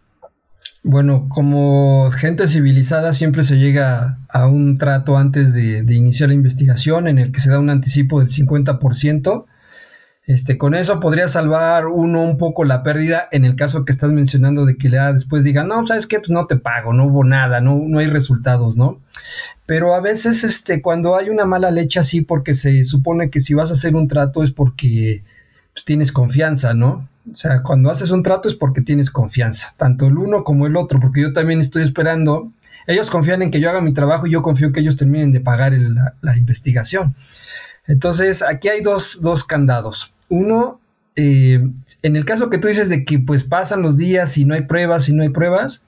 Bueno, como gente civilizada siempre se llega a un trato antes de, iniciar la investigación en el que se da un anticipo del 50%. Este, con eso podría salvar uno un poco la pérdida en el caso que estás mencionando de que le después diga, no, sabes qué, pues no te pago, no hubo nada, no, no hay resultados, ¿no? Pero a veces, este, cuando hay una mala leche así, porque se supone que si vas a hacer un trato es porque pues, tienes confianza, ¿no? O sea, cuando haces un trato es porque tienes confianza, tanto el uno como el otro, porque yo también estoy esperando. Ellos confían en que yo haga mi trabajo y yo confío que ellos terminen de pagar la, investigación. Entonces, aquí hay dos, candados. Uno, eh, en el caso que tú dices de que pues pasan los días y no hay pruebas y no hay pruebas,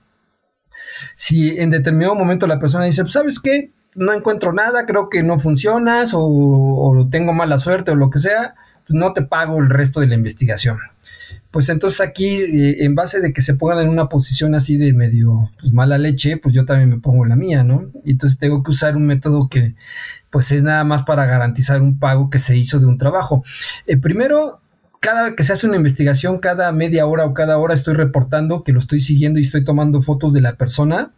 si en determinado momento la persona dice, pues, ¿sabes qué? No encuentro nada, creo que no funcionas o, o tengo mala suerte o lo que sea, pues no te pago el resto de la investigación pues entonces aquí, eh, en base de que se pongan en una posición así de medio pues, mala leche, pues yo también me pongo la mía, ¿no? Y entonces tengo que usar un método que pues es nada más para garantizar un pago que se hizo de un trabajo. Eh, primero, cada vez que se hace una investigación, cada media hora o cada hora estoy reportando que lo estoy siguiendo y estoy tomando fotos de la persona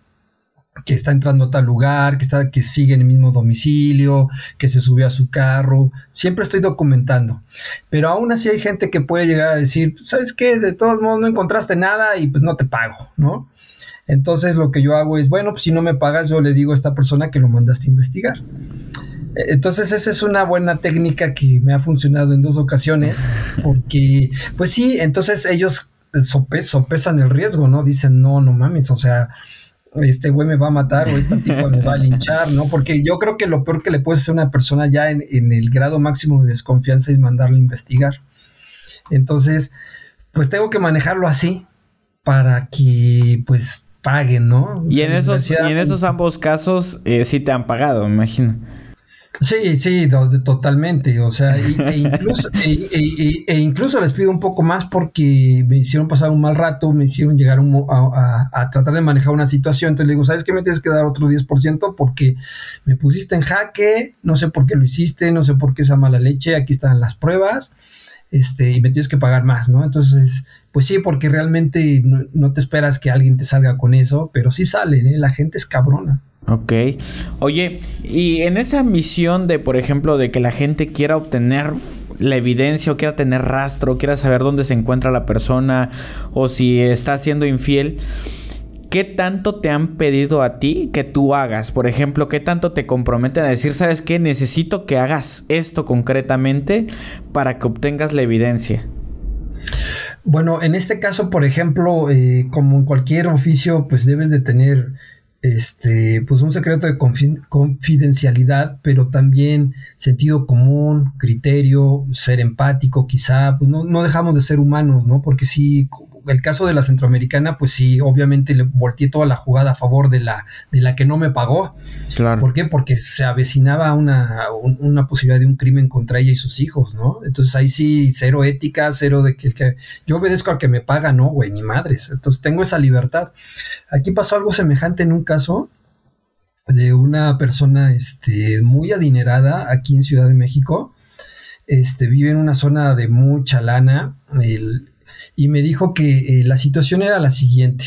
que está entrando a tal lugar, que, está, que sigue en el mismo domicilio, que se subió a su carro. Siempre estoy documentando. Pero aún así hay gente que puede llegar a decir, ¿sabes qué? De todos modos no encontraste nada y pues no te pago, ¿no? Entonces lo que yo hago es, bueno, pues si no me pagas, yo le digo a esta persona que lo mandaste a investigar. Entonces esa es una buena técnica que me ha funcionado en dos ocasiones, porque pues sí, entonces ellos sopesan el riesgo, ¿no? Dicen, no, no mames, o sea, este güey me va a matar o esta tipo me va a linchar, ¿no? Porque yo creo que lo peor que le puede hacer a una persona ya en, el grado máximo de desconfianza es mandarle a investigar. Entonces, pues tengo que manejarlo así para que pues paguen, ¿no? y en esos, y en esos ambos casos eh, sí te han pagado, me imagino. Sí, sí, totalmente. O sea, e, incluso, e, e, e, incluso les pido un poco más porque me hicieron pasar un mal rato, me hicieron llegar a, tratar de manejar una situación. Entonces le digo, ¿sabes qué? Me tienes que dar otro 10% porque me pusiste en jaque, no sé por qué lo hiciste, no sé por qué esa mala leche, aquí están las pruebas, este, y me tienes que pagar más, ¿no? Entonces, pues sí, porque realmente no, te esperas que alguien te salga con eso, pero sí salen, ¿eh? La gente es cabrona. Ok. Oye, y en esa misión de, por ejemplo, de que la gente quiera obtener la evidencia o quiera tener rastro, quiera saber dónde se encuentra la persona o si está siendo infiel, ¿qué tanto te han pedido a ti que tú hagas? Por ejemplo, ¿qué tanto te comprometen a decir, sabes qué, necesito que hagas esto concretamente para que obtengas la evidencia? Bueno, en este caso, por ejemplo, eh, como en cualquier oficio, pues debes de tener este, pues un secreto de confidencialidad, pero también sentido común, criterio, ser empático, quizá, pues no, no dejamos de ser humanos, ¿no? Porque sí, el caso de la centroamericana, pues sí, obviamente le volteé toda la jugada a favor de la, de la que no me pagó. Claro. ¿Por qué? Porque se avecinaba una, una posibilidad de un crimen contra ella y sus hijos, ¿no? Entonces ahí sí, cero ética, cero de que, que yo obedezco al que me paga, no, güey, ni madres. Entonces tengo esa libertad. Aquí pasó algo semejante en un caso de una persona este, muy adinerada aquí en Ciudad de México. Este, vive en una zona de mucha lana. El, y me dijo que eh, la situación era la siguiente,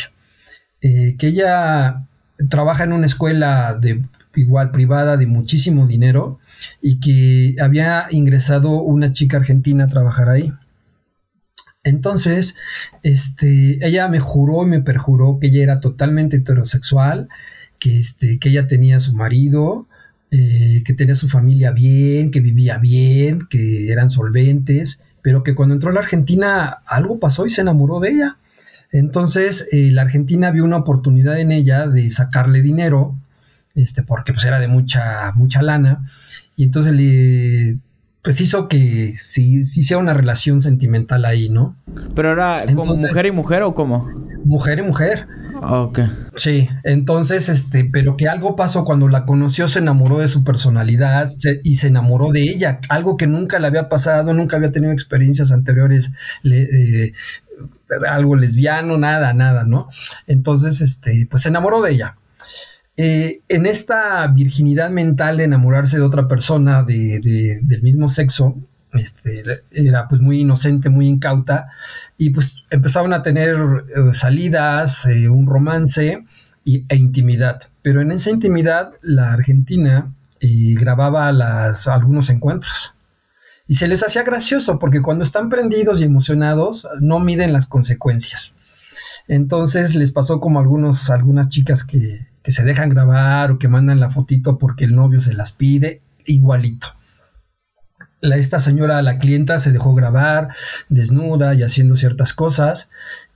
eh, que ella trabaja en una escuela igual privada de muchísimo dinero y que había ingresado una chica argentina a trabajar ahí. Entonces, este, ella me juró y me perjuró que ella era totalmente heterosexual, que, este, que ella tenía su marido, eh, que tenía su familia bien, que vivía bien, que eran solventes, pero que cuando entró a la Argentina algo pasó y se enamoró de ella. Entonces eh, la Argentina vio una oportunidad en ella de sacarle dinero, este, porque pues era de mucha, mucha lana, y entonces le pues hizo que sí, sí sea una relación sentimental ahí, ¿no? Pero era como mujer y mujer o cómo? Mujer y mujer. Ah, ok. Sí, entonces, este, pero que algo pasó cuando la conoció, se enamoró de su personalidad y se enamoró de ella, algo que nunca le había pasado, nunca había tenido experiencias anteriores, eh, algo lesbiano, nada, nada, ¿no? Entonces, este, pues se enamoró de ella. Eh, en esta virginidad mental de enamorarse de otra persona de, del mismo sexo, este, era pues muy inocente, muy incauta, y pues empezaban a tener eh, salidas, eh, un romance e intimidad. Pero en esa intimidad la Argentina eh, grababa algunos encuentros. Y se les hacía gracioso porque cuando están prendidos y emocionados no miden las consecuencias. Entonces les pasó como algunos, algunas chicas que se dejan grabar o que mandan la fotito porque el novio se las pide, igualito esta señora, la clienta, se dejó grabar desnuda y haciendo ciertas cosas.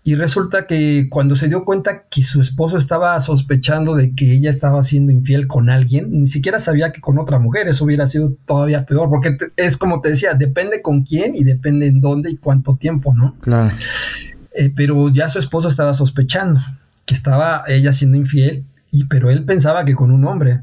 Y resulta que cuando se dio cuenta que su esposo estaba sospechando de que ella estaba siendo infiel con alguien, ni siquiera sabía que con otra mujer, eso hubiera sido todavía peor, porque es como te decía, depende con quién y depende en dónde y cuánto tiempo, ¿no? Claro. Eh, pero ya su esposo estaba sospechando que estaba ella siendo infiel, y, pero él pensaba que con un hombre.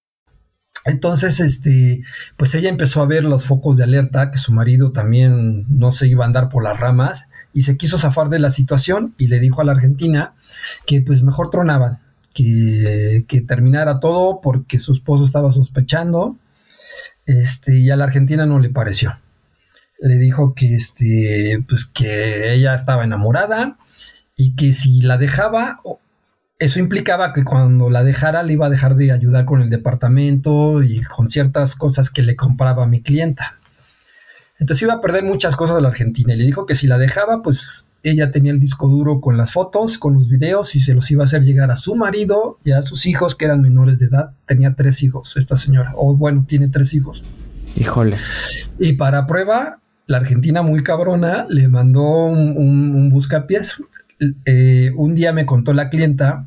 Entonces, este, pues ella empezó a ver los focos de alerta, que su marido también no se iba a andar por las ramas, y se quiso zafar de la situación y le dijo a la Argentina que pues mejor tronaban, que, que terminara todo porque su esposo estaba sospechando, este, y a la Argentina no le pareció. Le dijo que, este, pues que ella estaba enamorada y que si la dejaba, eso implicaba que cuando la dejara le iba a dejar de ayudar con el departamento y con ciertas cosas que le compraba a mi clienta. Entonces iba a perder muchas cosas de la Argentina y le dijo que si la dejaba, pues ella tenía el disco duro con las fotos, con los videos y se los iba a hacer llegar a su marido y a sus hijos que eran menores de edad. Tenía tres hijos, esta señora, o bueno, tiene tres hijos. Híjole. Y para prueba, la Argentina muy cabrona le mandó un, un, buscapiés. Eh, un día me contó la clienta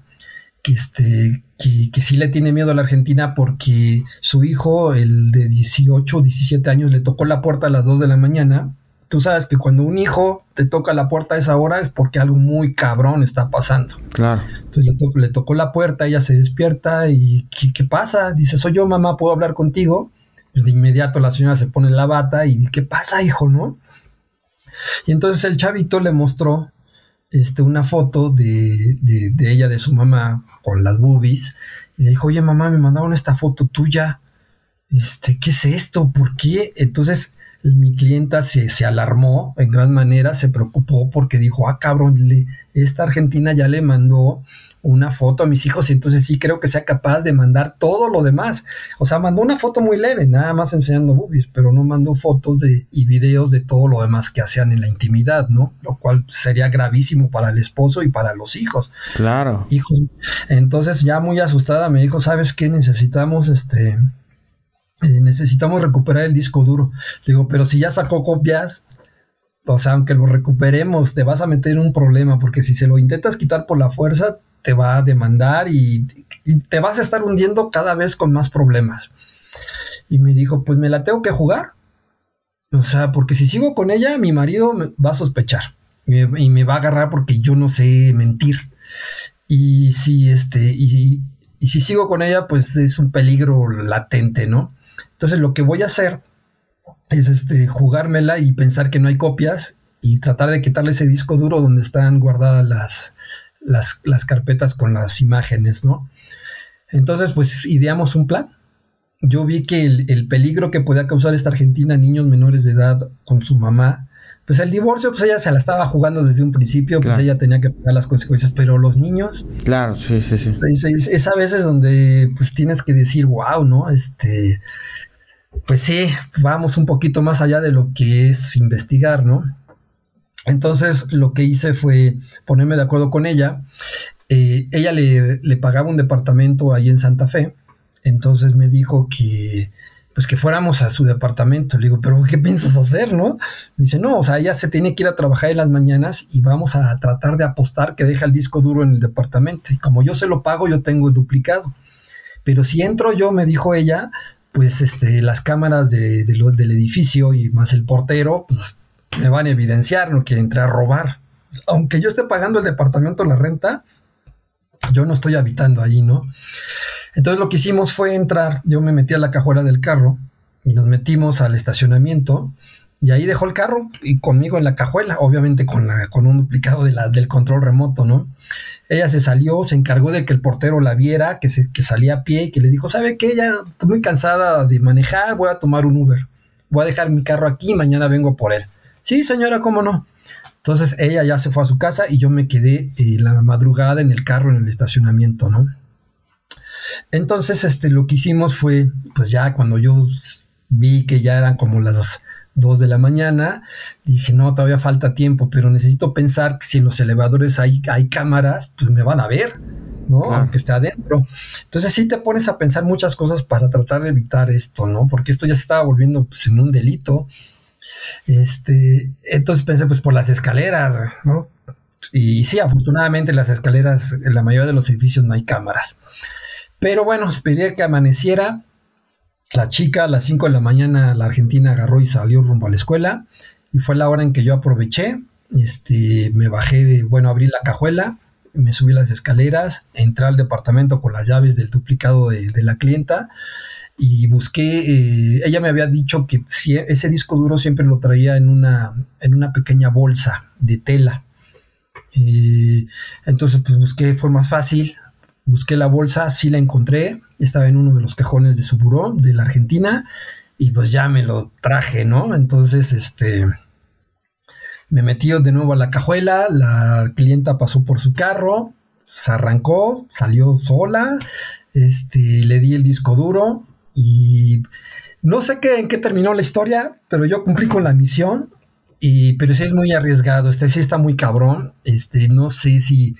que, este, que, que, sí le tiene miedo a la Argentina porque su hijo, el de 18 o 17 años, le tocó la puerta a las 2 de la mañana. Tú sabes que cuando un hijo te toca la puerta a esa hora es porque algo muy cabrón está pasando. Claro. Entonces le, to le tocó la puerta, ella se despierta y ¿qué, ¿qué, pasa? Dice, soy yo, mamá, ¿puedo hablar contigo? Pues de inmediato la señora se pone la bata y ¿qué pasa, hijo, no? Y entonces el chavito le mostró este, una foto de, de, ella, de su mamá, con las boobies, y le dijo, oye mamá, me mandaron esta foto tuya, este, ¿qué es esto? ¿Por qué? Entonces mi clienta se, se alarmó en gran manera, se preocupó porque dijo, ah, cabrón, le, esta Argentina ya le mandó una foto a mis hijos y entonces sí creo que sea capaz de mandar todo lo demás. O sea, mandó una foto muy leve, nada más enseñando boobies, pero no mandó fotos de, y videos de todo lo demás que hacían en la intimidad, ¿no? Lo cual sería gravísimo para el esposo y para los hijos. Claro. Hijos. Entonces ya muy asustada me dijo, ¿sabes qué? Necesitamos este... Eh, necesitamos recuperar el disco duro. Le digo, pero si ya sacó copias, o sea, aunque lo recuperemos, te vas a meter en un problema, porque si se lo intentas quitar por la fuerza, te va a demandar y, te vas a estar hundiendo cada vez con más problemas. Y me dijo, pues me la tengo que jugar. O sea, porque si sigo con ella, mi marido me va a sospechar y me, y me va a agarrar porque yo no sé mentir. Y si este, y, y si sigo con ella, pues es un peligro latente, ¿no? Entonces lo que voy a hacer es este, jugármela y pensar que no hay copias y tratar de quitarle ese disco duro donde están guardadas las, las, las carpetas con las imágenes, ¿no? Entonces, pues ideamos un plan. Yo vi que el, el, peligro que podía causar esta Argentina a niños menores de edad con su mamá, pues el divorcio, pues ella se la estaba jugando desde un principio, pues claro. ella tenía que pagar las consecuencias, pero los niños... Claro, sí, sí, sí. Es, es, es a veces donde pues tienes que decir, wow, ¿no? Este, pues sí, vamos un poquito más allá de lo que es investigar, ¿no? Entonces lo que hice fue ponerme de acuerdo con ella. Eh, ella le, le, pagaba un departamento ahí en Santa Fe. Entonces me dijo que pues que fuéramos a su departamento. Le digo, pero ¿qué piensas hacer, no? Me dice, no, o sea, ella se tiene que ir a trabajar en las mañanas y vamos a tratar de apostar que deja el disco duro en el departamento. Y como yo se lo pago, yo tengo el duplicado. Pero si entro yo, me dijo ella, pues este, las cámaras del edificio y más el portero, pues me van a evidenciar ¿no? que entré a robar. Aunque yo esté pagando el departamento la renta, yo no estoy habitando ahí, ¿no? Entonces lo que hicimos fue entrar, yo me metí a la cajuela del carro y nos metimos al estacionamiento y ahí dejó el carro y conmigo en la cajuela, obviamente con, la, con un duplicado de la, del control remoto, ¿no? Ella se salió, se encargó de que el portero la viera, que, se, que salía a pie y que le dijo, ¿sabe qué? Ya estoy muy cansada de manejar, voy a tomar un Uber. Voy a dejar mi carro aquí y mañana vengo por él. Sí, señora, ¿cómo no? Entonces ella ya se fue a su casa y yo me quedé eh, la madrugada en el carro en el estacionamiento, ¿no? Entonces, este, lo que hicimos fue, pues ya cuando yo vi que ya eran como las 2 de la mañana, dije, no, todavía falta tiempo, pero necesito pensar que si en los elevadores hay, hay cámaras, pues me van a ver, ¿no? Claro. Aunque esté adentro. Entonces sí te pones a pensar muchas cosas para tratar de evitar esto, ¿no? Porque esto ya se estaba volviendo pues, en un delito. Este, entonces pensé, pues por las escaleras, ¿no? Y sí, afortunadamente las escaleras, en la mayoría de los edificios no hay cámaras. Pero bueno, esperé que amaneciera. La chica a las 5 de la mañana, la argentina agarró y salió rumbo a la escuela. Y fue la hora en que yo aproveché. Este, me bajé de, bueno, abrí la cajuela, me subí las escaleras, entré al departamento con las llaves del duplicado de, de la clienta y busqué, eh, ella me había dicho que si ese disco duro siempre lo traía en una, en una pequeña bolsa de tela. Eh, entonces, pues busqué, fue más fácil, busqué la bolsa, sí la encontré, estaba en uno de los cajones de su buró de la Argentina y pues ya me lo traje, ¿no? Entonces, este, me metí de nuevo a la cajuela, la clienta pasó por su carro, se arrancó, salió sola, este, le di el disco duro y No sé qué, en qué terminó la historia, pero yo cumplí con la misión y, pero sí es muy arriesgado, este sí está muy cabrón. Este, no sé si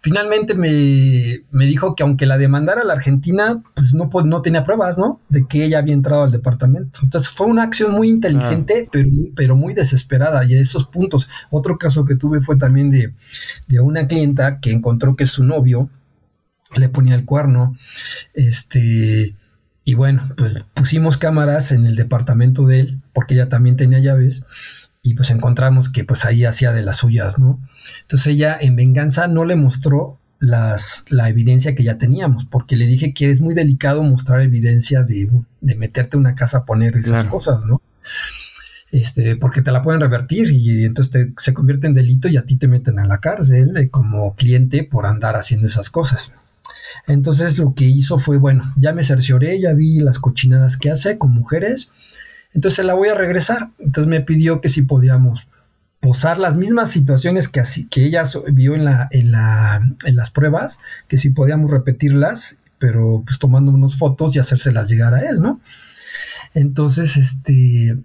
finalmente me, me dijo que aunque la demandara la Argentina, pues no, pues no tenía pruebas, ¿no? De que ella había entrado al departamento. Entonces fue una acción muy inteligente, pero, pero muy desesperada. Y a esos puntos, otro caso que tuve fue también de, de una clienta que encontró que su novio le ponía el cuerno. Este. Y bueno, pues pusimos cámaras en el departamento de él, porque ella también tenía llaves y pues encontramos que pues ahí hacía de las suyas, ¿no? Entonces ella en venganza no le mostró las, la evidencia que ya teníamos, porque le dije que es muy delicado mostrar evidencia de, de meterte a una casa a poner esas cosas, ¿no? Este, porque te la pueden revertir y entonces se convierte en delito y a ti te meten a la cárcel eh, como cliente por andar haciendo esas cosas. Entonces lo que hizo fue, bueno, ya me cercioré, ya vi las cochinadas que hace con mujeres, entonces la voy a regresar. Entonces me pidió que si podíamos posar las mismas situaciones que, así, que ella vio en, la, en, la, en las pruebas, que si podíamos repetirlas, pero pues tomando unas fotos y hacérselas llegar a él, ¿no? Entonces, este,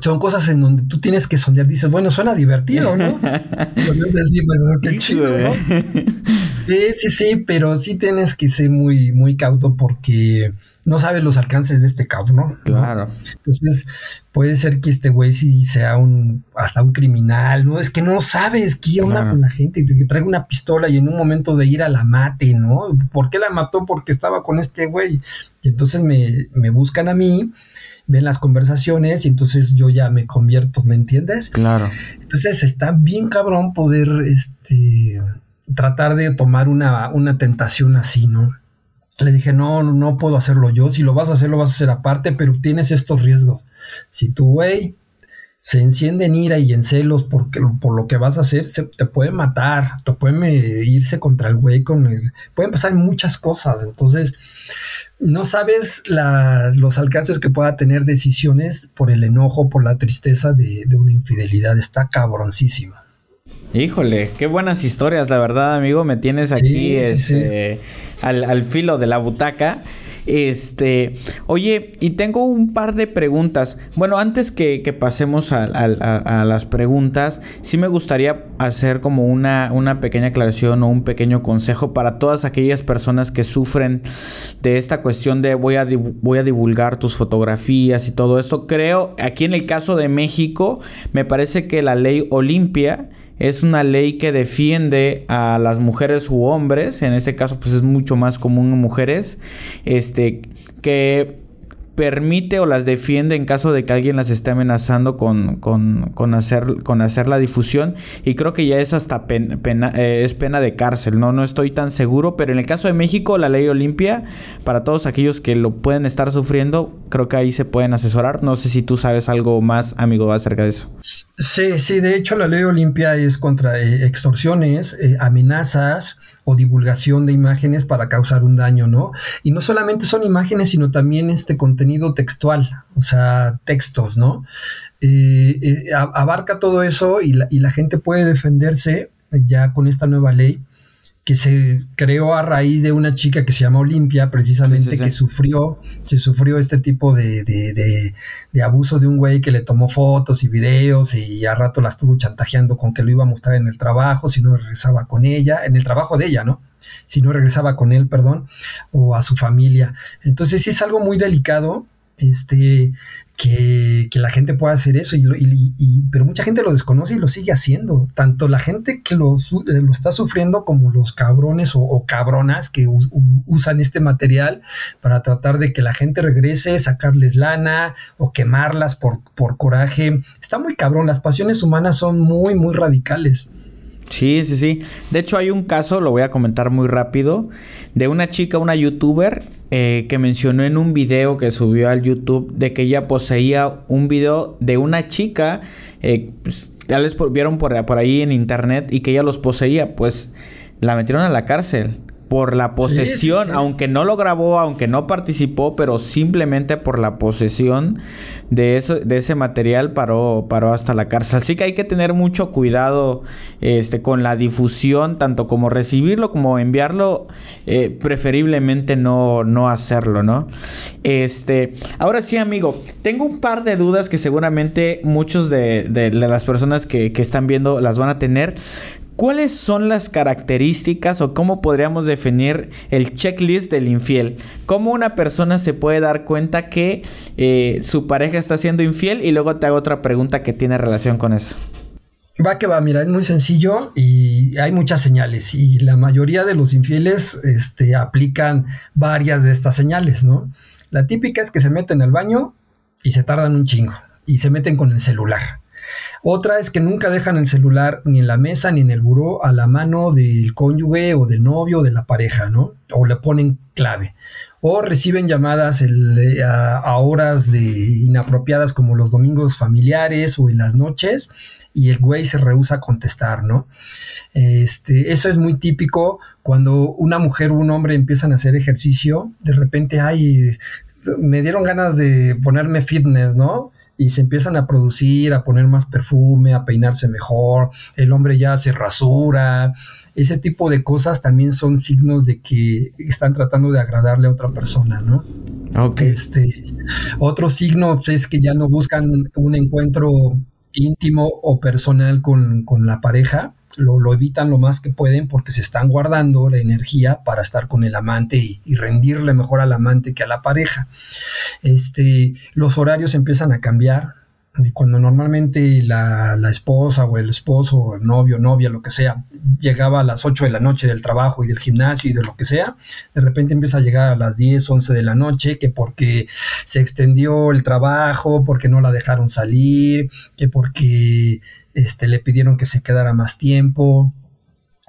son cosas en donde tú tienes que sondear, dices, bueno, suena divertido, ¿no? decir, pues qué chido, ¿no? Sí, sí, sí, pero sí tienes que ser muy, muy cauto porque no sabes los alcances de este cabrón, ¿no? Claro. Entonces, puede ser que este güey sí sea un, hasta un criminal, ¿no? Es que no sabes qué onda con la gente, que traiga una pistola y en un momento de ir a la mate, ¿no? ¿Por qué la mató? Porque estaba con este güey. Y entonces me, me buscan a mí, ven las conversaciones y entonces yo ya me convierto, ¿me entiendes? Claro. Entonces está bien cabrón poder, este, tratar de tomar una, una tentación así, ¿no? Le dije, no, no puedo hacerlo yo. Si lo vas a hacer, lo vas a hacer aparte, pero tienes estos riesgos. Si tu güey se enciende en ira y en celos porque, por lo que vas a hacer, se, te puede matar, te puede irse contra el güey con el... Pueden pasar muchas cosas. Entonces, no sabes los alcances que pueda tener decisiones por el enojo, por la tristeza de, de una infidelidad. Está cabroncísima. Híjole, qué buenas historias, la verdad, amigo. Me tienes aquí este, Al, filo de la butaca. Este, oye, y tengo un par de preguntas. Bueno, antes que, pasemos a, las preguntas, sí me gustaría hacer como una, una pequeña aclaración o un pequeño consejo para todas aquellas personas que sufren de esta cuestión de voy a, voy a divulgar tus fotografías y todo esto. Creo, aquí en el caso de México, me parece que la ley Olimpia es una ley que defiende a las mujeres u hombres, en este caso pues es mucho más común en mujeres, este, que permite o las defiende en caso de que alguien las esté amenazando con, con, hacer, con hacer la difusión y creo que ya es hasta pena, eh, es pena de cárcel, ¿no? no estoy tan seguro, pero en el caso de México la ley Olimpia, para todos aquellos que lo pueden estar sufriendo, creo que ahí se pueden asesorar, no sé si tú sabes algo más, amigo, acerca de eso. Sí, sí, de hecho la ley Olimpia es contra eh, extorsiones, eh, amenazas, o divulgación de imágenes para causar un daño, ¿no? Y no solamente son imágenes, sino también este contenido textual, o sea, textos, ¿no? Eh, eh, abarca todo eso y la, y la gente puede defenderse ya con esta nueva ley que se creó a raíz de una chica que se llama Olimpia, precisamente, que sufrió, se sufrió este tipo de, de, de, abuso de un güey que le tomó fotos y videos y a rato la estuvo chantajeando con que lo iba a mostrar en el trabajo, si no regresaba con ella, en el trabajo de ella, ¿no? Si no regresaba con él, perdón, o a su familia. Entonces sí es algo muy delicado, este, que, la gente pueda hacer eso, y, pero mucha gente lo desconoce y lo sigue haciendo. Tanto la gente que lo, eh, lo está sufriendo como los cabrones o, cabronas que usan este material para tratar de que la gente regrese, sacarles lana o quemarlas por, por coraje. Está muy cabrón, las pasiones humanas son muy, muy radicales. Sí, sí, sí. De hecho, hay un caso, lo voy a comentar muy rápido, de una chica, una youtuber, eh, que mencionó en un video que subió al YouTube de que ella poseía un video de una chica, eh, pues, ya vieron por, por ahí en internet y que ella los poseía, pues la metieron a la cárcel por la posesión, aunque no lo grabó, aunque no participó, pero simplemente por la posesión de eso, de ese material paró, paró hasta la cárcel. Así que hay que tener mucho cuidado este, con la difusión, tanto como recibirlo como enviarlo, eh, preferiblemente no, no hacerlo, ¿no? Este, ahora sí, amigo, tengo un par de dudas que seguramente muchos de, de, las personas que, que están viendo las van a tener. ¿Cuáles son las características o cómo podríamos definir el checklist del infiel? ¿Cómo una persona se puede dar cuenta que eh, su pareja está siendo infiel? Y luego te hago otra pregunta que tiene relación con eso. Va que va, mira, es muy sencillo y hay muchas señales y la mayoría de los infieles este, aplican varias de estas señales, ¿no? La típica es que se meten al baño y se tardan un chingo y se meten con el celular. Otra es que nunca dejan el celular ni en la mesa ni en el buró a la mano del cónyuge o del novio o de la pareja, ¿no? O le ponen clave. O reciben llamadas a, horas de inapropiadas como los domingos familiares o en las noches y el güey se rehúsa a contestar, ¿no? Este, eso es muy típico cuando una mujer o un hombre empiezan a hacer ejercicio, de repente, ay, me dieron ganas de ponerme fitness, ¿no? Y se empiezan a producir, a poner más perfume, a peinarse mejor, el hombre ya se rasura, ese tipo de cosas también son signos de que están tratando de agradarle a otra persona, ¿no? Ok. Este, otro signo pues, es que ya no buscan un encuentro íntimo o personal con, con la pareja, lo, evitan lo más que pueden porque se están guardando la energía para estar con el amante y, rendirle mejor al amante que a la pareja. Este, los horarios empiezan a cambiar. Cuando normalmente la, esposa o el esposo, o el novio, novia, lo que sea, llegaba a las 8 de la noche del trabajo y del gimnasio y de lo que sea, de repente empieza a llegar a las 10, 11 de la noche, que porque se extendió el trabajo, porque no la dejaron salir, que porque este, le pidieron que se quedara más tiempo.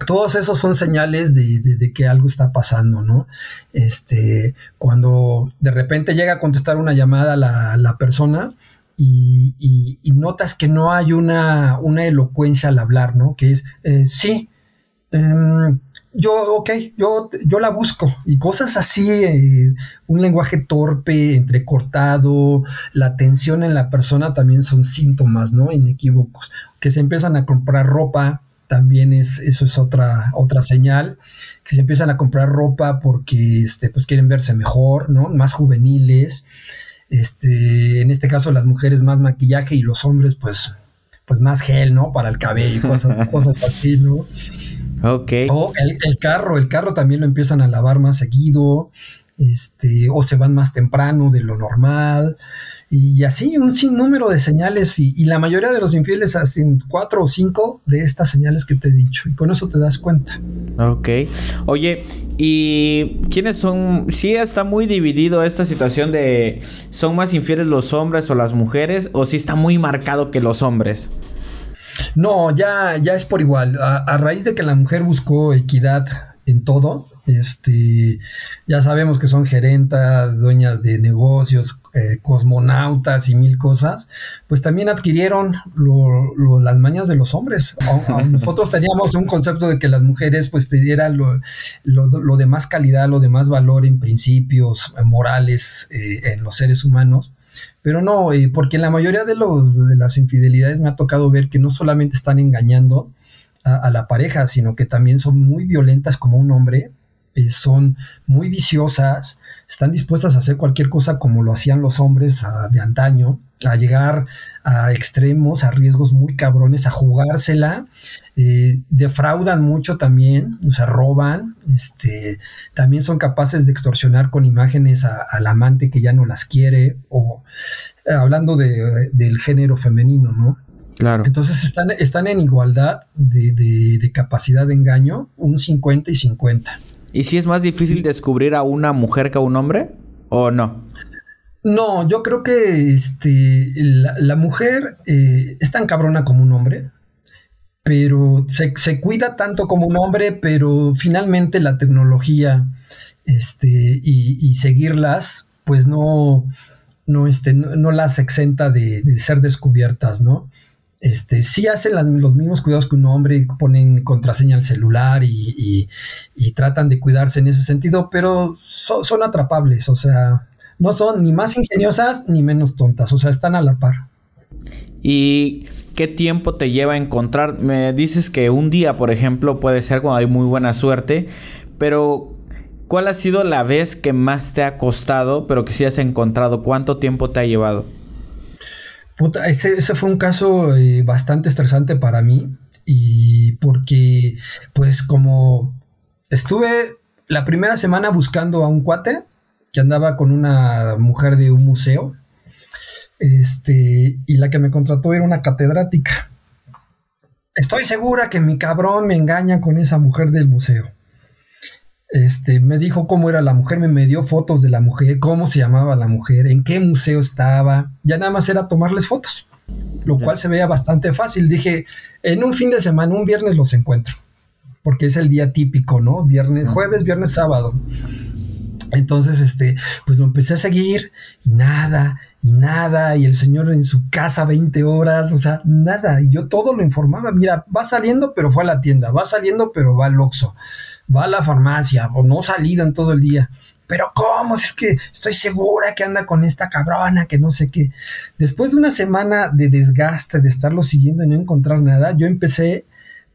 Todos esos son señales de, que algo está pasando, ¿no? Este, cuando de repente llega a contestar una llamada la, la persona y, notas que no hay una, una, elocuencia al hablar, ¿no? Que es, eh, sí, em, yo, ok, yo, yo la busco. Y cosas así, eh, un lenguaje torpe, entrecortado, la tensión en la persona también son síntomas, ¿no? Inequívocos. Que se empiezan a comprar ropa, también es, eso es otra, otra señal. Que se empiezan a comprar ropa porque, este, pues quieren verse mejor, ¿no? Más juveniles. Este, en este caso las mujeres más maquillaje y los hombres, pues, pues más gel, ¿no? Para el cabello, cosas, cosas así, ¿no? Ok. O el, carro, el carro también lo empiezan a lavar más seguido, este, o se van más temprano de lo normal. Y así un sinnúmero de señales y, la mayoría de los infieles hacen cuatro o cinco de estas señales que te he dicho y con eso te das cuenta. Ok. Oye, ¿y quiénes son? Sí está muy dividido esta situación de son más infieles los hombres o las mujeres o sí está muy marcado que los hombres. No, ya, ya es por igual. A, raíz de que la mujer buscó equidad en todo, este, ya sabemos que son gerentas, dueñas de negocios, eh, cosmonautas y mil cosas, pues también adquirieron las mañas de los hombres. nosotros teníamos un concepto de que las mujeres pues eran lo, lo, de más calidad, lo de más valor en principios morales eh, en los seres humanos pero no, porque en la mayoría de, los, las infidelidades me ha tocado ver que no solamente están engañando a, la pareja, sino que también son muy violentas como un hombre, eh, son muy viciosas, están dispuestas a hacer cualquier cosa como lo hacían los hombres de antaño, a llegar a extremos, a riesgos muy cabrones, a jugársela, eh, defraudan mucho también, o sea, roban, este, también son capaces de extorsionar con imágenes al amante que ya no las quiere, o eh, hablando del género femenino, ¿no? Claro. Entonces están, están en igualdad de, capacidad de engaño, un 50 y 50. ¿Y si es más difícil descubrir a una mujer que a un hombre? ¿O no? No, yo creo que este, la, mujer eh, es tan cabrona como un hombre, pero se, cuida tanto como un hombre, pero finalmente la tecnología este, y, seguirlas, pues no, no, este, no, las exenta de, ser descubiertas, ¿no? este, sí hacen los mismos cuidados que un hombre, ponen contraseña al celular y, tratan de cuidarse en ese sentido, pero son atrapables, o sea, no son ni más ingeniosas ni menos tontas, o sea, están a la par. ¿Y qué tiempo te lleva a encontrar? Me dices que un día, por ejemplo, puede ser cuando hay muy buena suerte, pero ¿cuál ha sido la vez que más te ha costado, pero que sí has encontrado? ¿Cuánto tiempo te ha llevado? Puta, ese, fue un caso eh, bastante estresante para mí y porque pues como estuve la primera semana buscando a un cuate que andaba con una mujer de un museo este, y la que me contrató era una catedrática. Estoy segura que mi cabrón me engaña con esa mujer del museo. Este, me dijo cómo era la mujer, me, dio fotos de la mujer, cómo se llamaba la mujer, en qué museo estaba. Ya nada más era tomarles fotos, lo cual se veía bastante fácil. Dije, en un fin de semana, un viernes los encuentro, porque es el día típico, ¿no? Viernes, jueves, viernes, sábado. Entonces, este, pues lo empecé a seguir y nada, y nada, y el señor en su casa 20 horas, o sea, nada, y yo todo lo informaba, mira, va saliendo, pero fue a la tienda, va saliendo, pero va al Oxxo, va a la farmacia, o no salido en todo el día. Pero ¿cómo? Es que estoy segura que anda con esta cabrona, que no sé qué. Después de una semana de desgaste, de estarlo siguiendo y no encontrar nada, yo empecé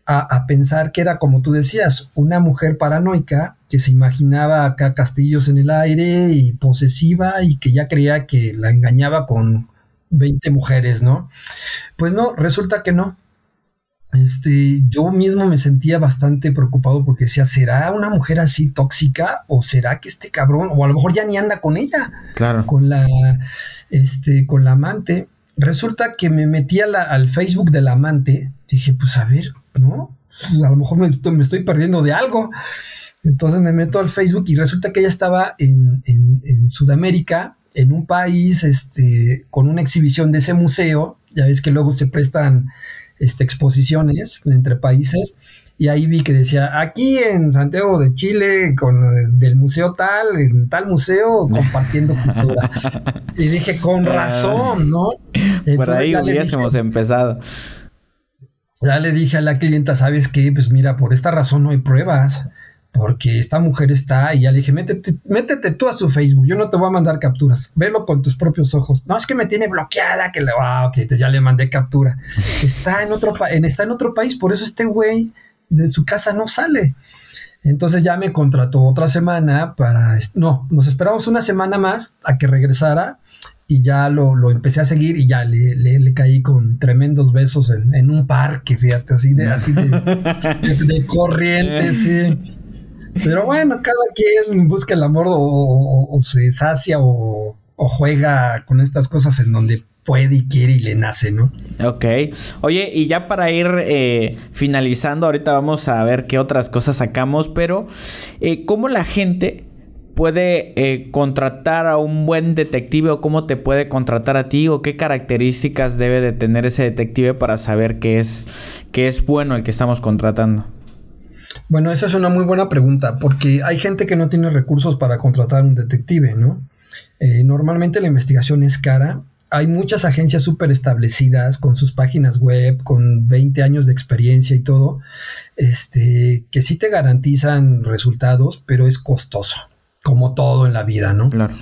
a, pensar que era, como tú decías, una mujer paranoica que se imaginaba acá castillos en el aire y posesiva y que ya creía que la engañaba con 20 mujeres, ¿no? Pues no, resulta que no. Este, yo mismo me sentía bastante preocupado porque decía, ¿será una mujer así tóxica? ¿O será que este cabrón, o a lo mejor ya ni anda con ella? Claro. Con la, este, con la amante. Resulta que me metí al Facebook del amante. Dije, pues a ver, ¿no? A lo mejor me, estoy perdiendo de algo. Entonces me meto al Facebook y resulta que ella estaba en, Sudamérica, en un país, este, con una exhibición de ese museo. Ya ves que luego se prestan este, exposiciones entre países. Y ahí vi que decía, aquí en Santiago de Chile, con del museo tal, en tal museo, compartiendo cultura. y dije, con razón, ¿no? Por ahí hubiésemos empezado. Ya le dije a la clienta, ¿sabes qué? Pues mira, por esta razón no hay pruebas, porque esta mujer está, y ya le dije, métete, métete tú a su Facebook, yo no te voy a mandar capturas, velo con tus propios ojos. No, es que me tiene bloqueada, que le, ah, ok, entonces ya le mandé captura. Está en otro, en, está en otro país, por eso este güey de su casa no sale. Entonces ya me contrató otra semana para, no, nos esperamos una semana más a que regresara y ya lo, empecé a seguir y ya le, caí con tremendos besos en, un parque, fíjate, así de, así de, corriente, sí. Pero bueno, cada quien busca el amor o, se sacia o, juega con estas cosas en donde puede y quiere y le nace, ¿no? Ok. Oye, y ya para ir eh, finalizando, ahorita vamos a ver qué otras cosas sacamos, pero eh, ¿cómo la gente puede eh, contratar a un buen detective o cómo te puede contratar a ti o qué características debe de tener ese detective para saber que es, que es bueno el que estamos contratando? Bueno, esa es una muy buena pregunta porque hay gente que no tiene recursos para contratar a un detective, ¿no? Eh, normalmente la investigación es cara. Hay muchas agencias súper establecidas con sus páginas web, con 20 años de experiencia y todo, este, que sí te garantizan resultados, pero es costoso como todo en la vida, ¿no? Claro.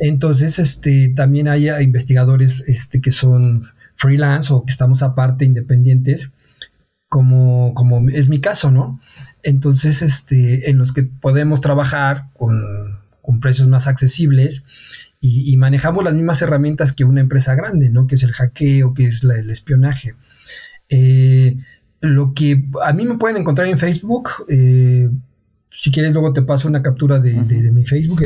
Entonces, este, también hay investigadores este, que son freelance o que estamos aparte, independientes, como, como es mi caso, ¿no? Entonces, este, en los que podemos trabajar con, precios más accesibles y, manejamos las mismas herramientas que una empresa grande, ¿no? Que es el hackeo, que es el espionaje. Eh, lo que a mí me pueden encontrar en Facebook, eh, si quieres, luego te paso una captura de, mi Facebook.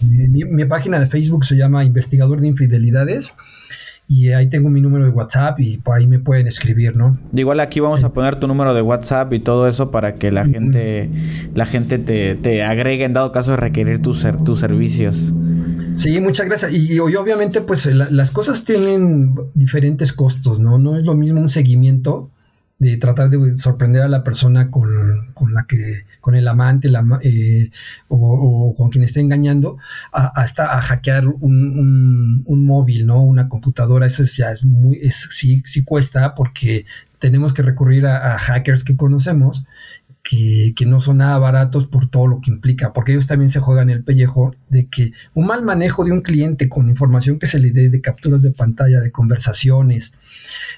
mi, página de Facebook se llama Investigador de Infidelidades. Y ahí tengo mi número de WhatsApp y por ahí me pueden escribir, ¿no? igual aquí vamos a poner tu número de WhatsApp y todo eso para que la gente, la gente te, agregue en dado caso de requerir tus, tus servicios. Sí, muchas gracias. Y, obviamente, pues las cosas tienen diferentes costos, ¿no? No es lo mismo un seguimiento de tratar de sorprender a la persona con, la que, con el amante la, eh, o, con quien esté engañando, hasta a hackear un, un, móvil, ¿no? Una computadora, eso ya es muy, es, sí, sí cuesta porque tenemos que recurrir a, hackers que conocemos que, no son nada baratos por todo lo que implica, porque ellos también se juegan el pellejo de que un mal manejo de un cliente con información que se le dé de capturas de pantalla, de conversaciones,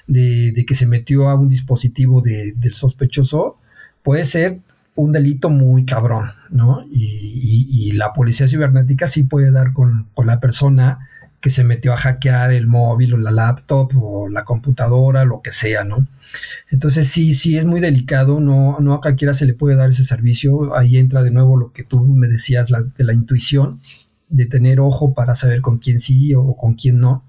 de, que se metió a un dispositivo del sospechoso, puede ser un delito muy cabrón, ¿no? Y, la policía cibernética sí puede dar con, la persona que se metió a hackear el móvil o la laptop o la computadora, lo que sea, ¿no? Entonces sí, sí es muy delicado, no, no a cualquiera se le puede dar ese servicio, ahí entra de nuevo lo que tú me decías de la intuición, de tener ojo para saber con quién sí o con quién no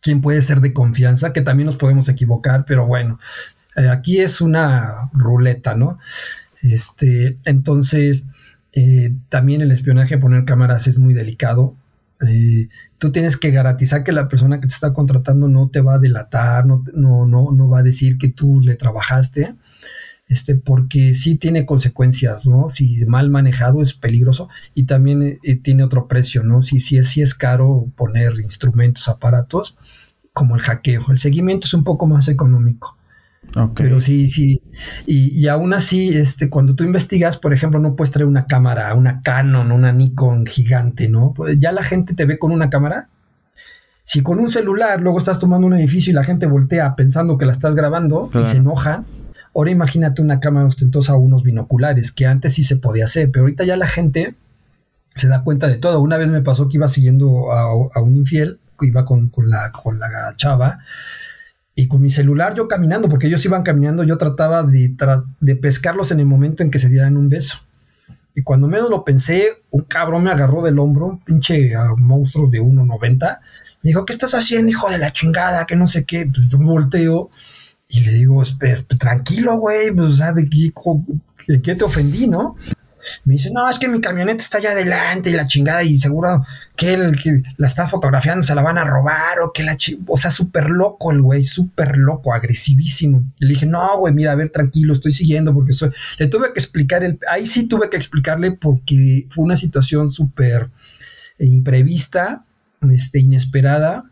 quién puede ser de confianza, que también nos podemos equivocar, pero bueno, eh, aquí es una ruleta, ¿no? Este, entonces, eh, también el espionaje, poner cámaras es muy delicado. Eh, tú tienes que garantizar que la persona que te está contratando no te va a delatar, no, no, no, no va a decir que tú le trabajaste, este, porque sí tiene consecuencias, ¿no? Si mal manejado es peligroso y también tiene otro precio, ¿no? Si, si, si es caro poner instrumentos, aparatos, como el hackeo. El seguimiento es un poco más económico. Pero sí, sí. Y, aún así, este, cuando tú investigas, por ejemplo, no puedes traer una cámara, una Canon, una Nikon gigante, ¿no? Pues ya la gente te ve con una cámara. Si con un celular luego estás tomando un edificio y la gente voltea pensando que la estás grabando y se enoja, ahora imagínate una cámara ostentosa o unos binoculares, que antes sí se podía hacer, pero ahorita ya la gente se da cuenta de todo. Una vez me pasó que iba siguiendo a un infiel iba con, la, con la chava y con mi celular yo caminando, porque ellos iban caminando, yo trataba de, de pescarlos en el momento en que se dieran un beso. Y cuando menos lo pensé, un cabrón me agarró del hombro, un pinche monstruo de 1,90. Me dijo, ¿qué estás haciendo, hijo de la chingada? Que no sé qué. Pues yo volteo y le digo, tranquilo, güey, pues, ¿de qué, qué te ofendí, no? Me dice, no, es que mi camioneta está allá adelante y la chingada y seguro que él que la está fotografiando se la van a robar o que la chingada, o sea, súper loco el güey, súper loco, agresivísimo. Y le dije, no, güey, mira, a ver, tranquilo, estoy siguiendo porque soy... Le tuve que explicar, el... ahí sí tuve que explicarle porque fue una situación súper imprevista, este, inesperada,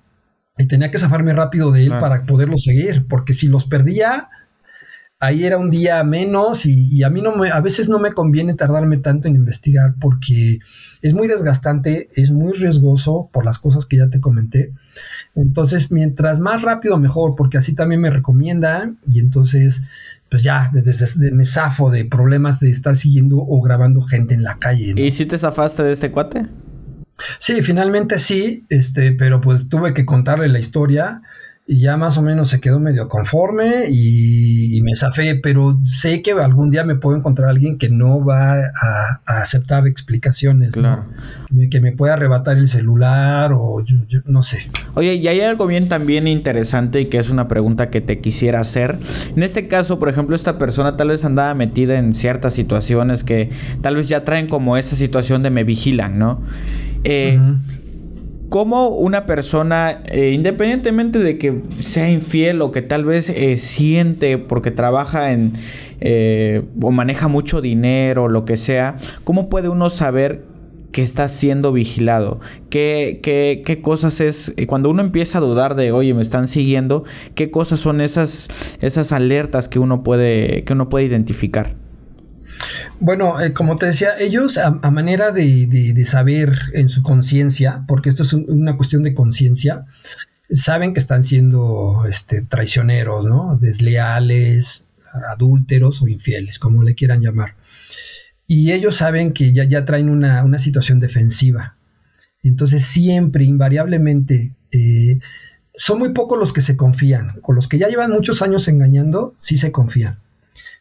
y tenía que zafarme rápido de él para poderlo seguir, porque si los perdía ahí era un día menos y, a mí no me, a veces no me conviene tardarme tanto en investigar porque es muy desgastante, es muy riesgoso por las cosas que ya te comenté. Entonces, mientras más rápido mejor, porque así también me recomiendan y entonces pues ya desde, me zafo de problemas de estar siguiendo o grabando gente en la calle. ¿Y si te zafaste de este cuate? Sí, finalmente sí, este, pero pues tuve que contarle la historia y ya más o menos se quedó medio conforme y, me zafé, pero sé que algún día me puedo encontrar alguien que no va a, aceptar explicaciones, claro. que me pueda arrebatar el celular o yo, no sé. Oye, y hay algo bien también interesante y que es una pregunta que te quisiera hacer. En este caso, por ejemplo, esta persona tal vez andaba metida en ciertas situaciones que tal vez ya traen como esa situación de me vigilan, ¿no? Eh, cómo una persona, eh, independientemente de que sea infiel o que tal vez eh, siente porque trabaja en eh, o maneja mucho dinero o lo que sea, cómo puede uno saber que está siendo vigilado? ¿Qué, qué, qué cosas es, cuando uno empieza a dudar de, oye, me están siguiendo, qué cosas son esas, esas alertas que uno puede, que uno puede identificar? Bueno, eh, como te decía, ellos a, manera de, saber en su conciencia, porque esto es una cuestión de conciencia, saben que están siendo este, traicioneros, ¿no? Desleales, adúlteros o infieles, como le quieran llamar. Y ellos saben que ya, traen una, situación defensiva. Entonces siempre, invariablemente, eh, son muy pocos los que se confían. Con los que ya llevan muchos años engañando, sí se confían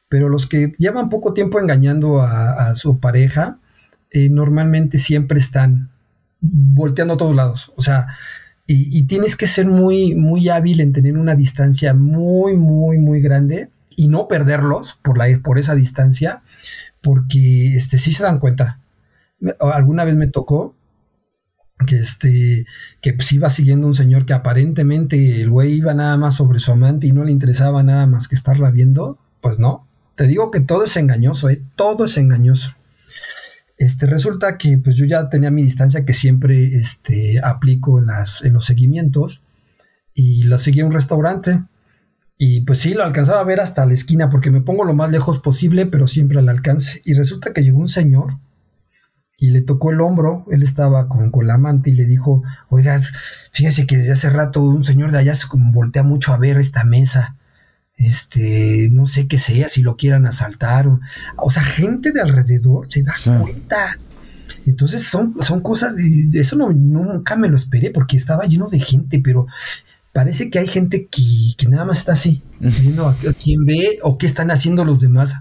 pero los que llevan poco tiempo engañando a, su pareja, eh, normalmente siempre están volteando a todos lados. O sea, y, tienes que ser muy, muy hábil en tener una distancia muy, muy, muy grande y no perderlos por, la, por esa distancia, porque este, sí se dan cuenta. Alguna vez me tocó que este que pues iba siguiendo un señor que aparentemente el güey iba nada más sobre su amante y no le interesaba nada más que estarla viendo, pues no. Te digo que todo es engañoso, ¿eh? todo es engañoso. Este, resulta que pues yo ya tenía mi distancia que siempre este, aplico en, las, en los seguimientos y lo seguí a un restaurante y pues sí, lo alcanzaba a ver hasta la esquina porque me pongo lo más lejos posible pero siempre al alcance y resulta que llegó un señor y le tocó el hombro, él estaba con, la amante y le dijo, oiga, fíjese que desde hace rato un señor de allá se como voltea mucho a ver esta mesa este, no sé qué sea, si lo quieran asaltar. O, sea, gente de alrededor se da cuenta. Entonces son, son cosas, y eso no, nunca me lo esperé porque estaba lleno de gente, pero parece que hay gente que, nada más está así, viendo a, quién ve o qué están haciendo los demás.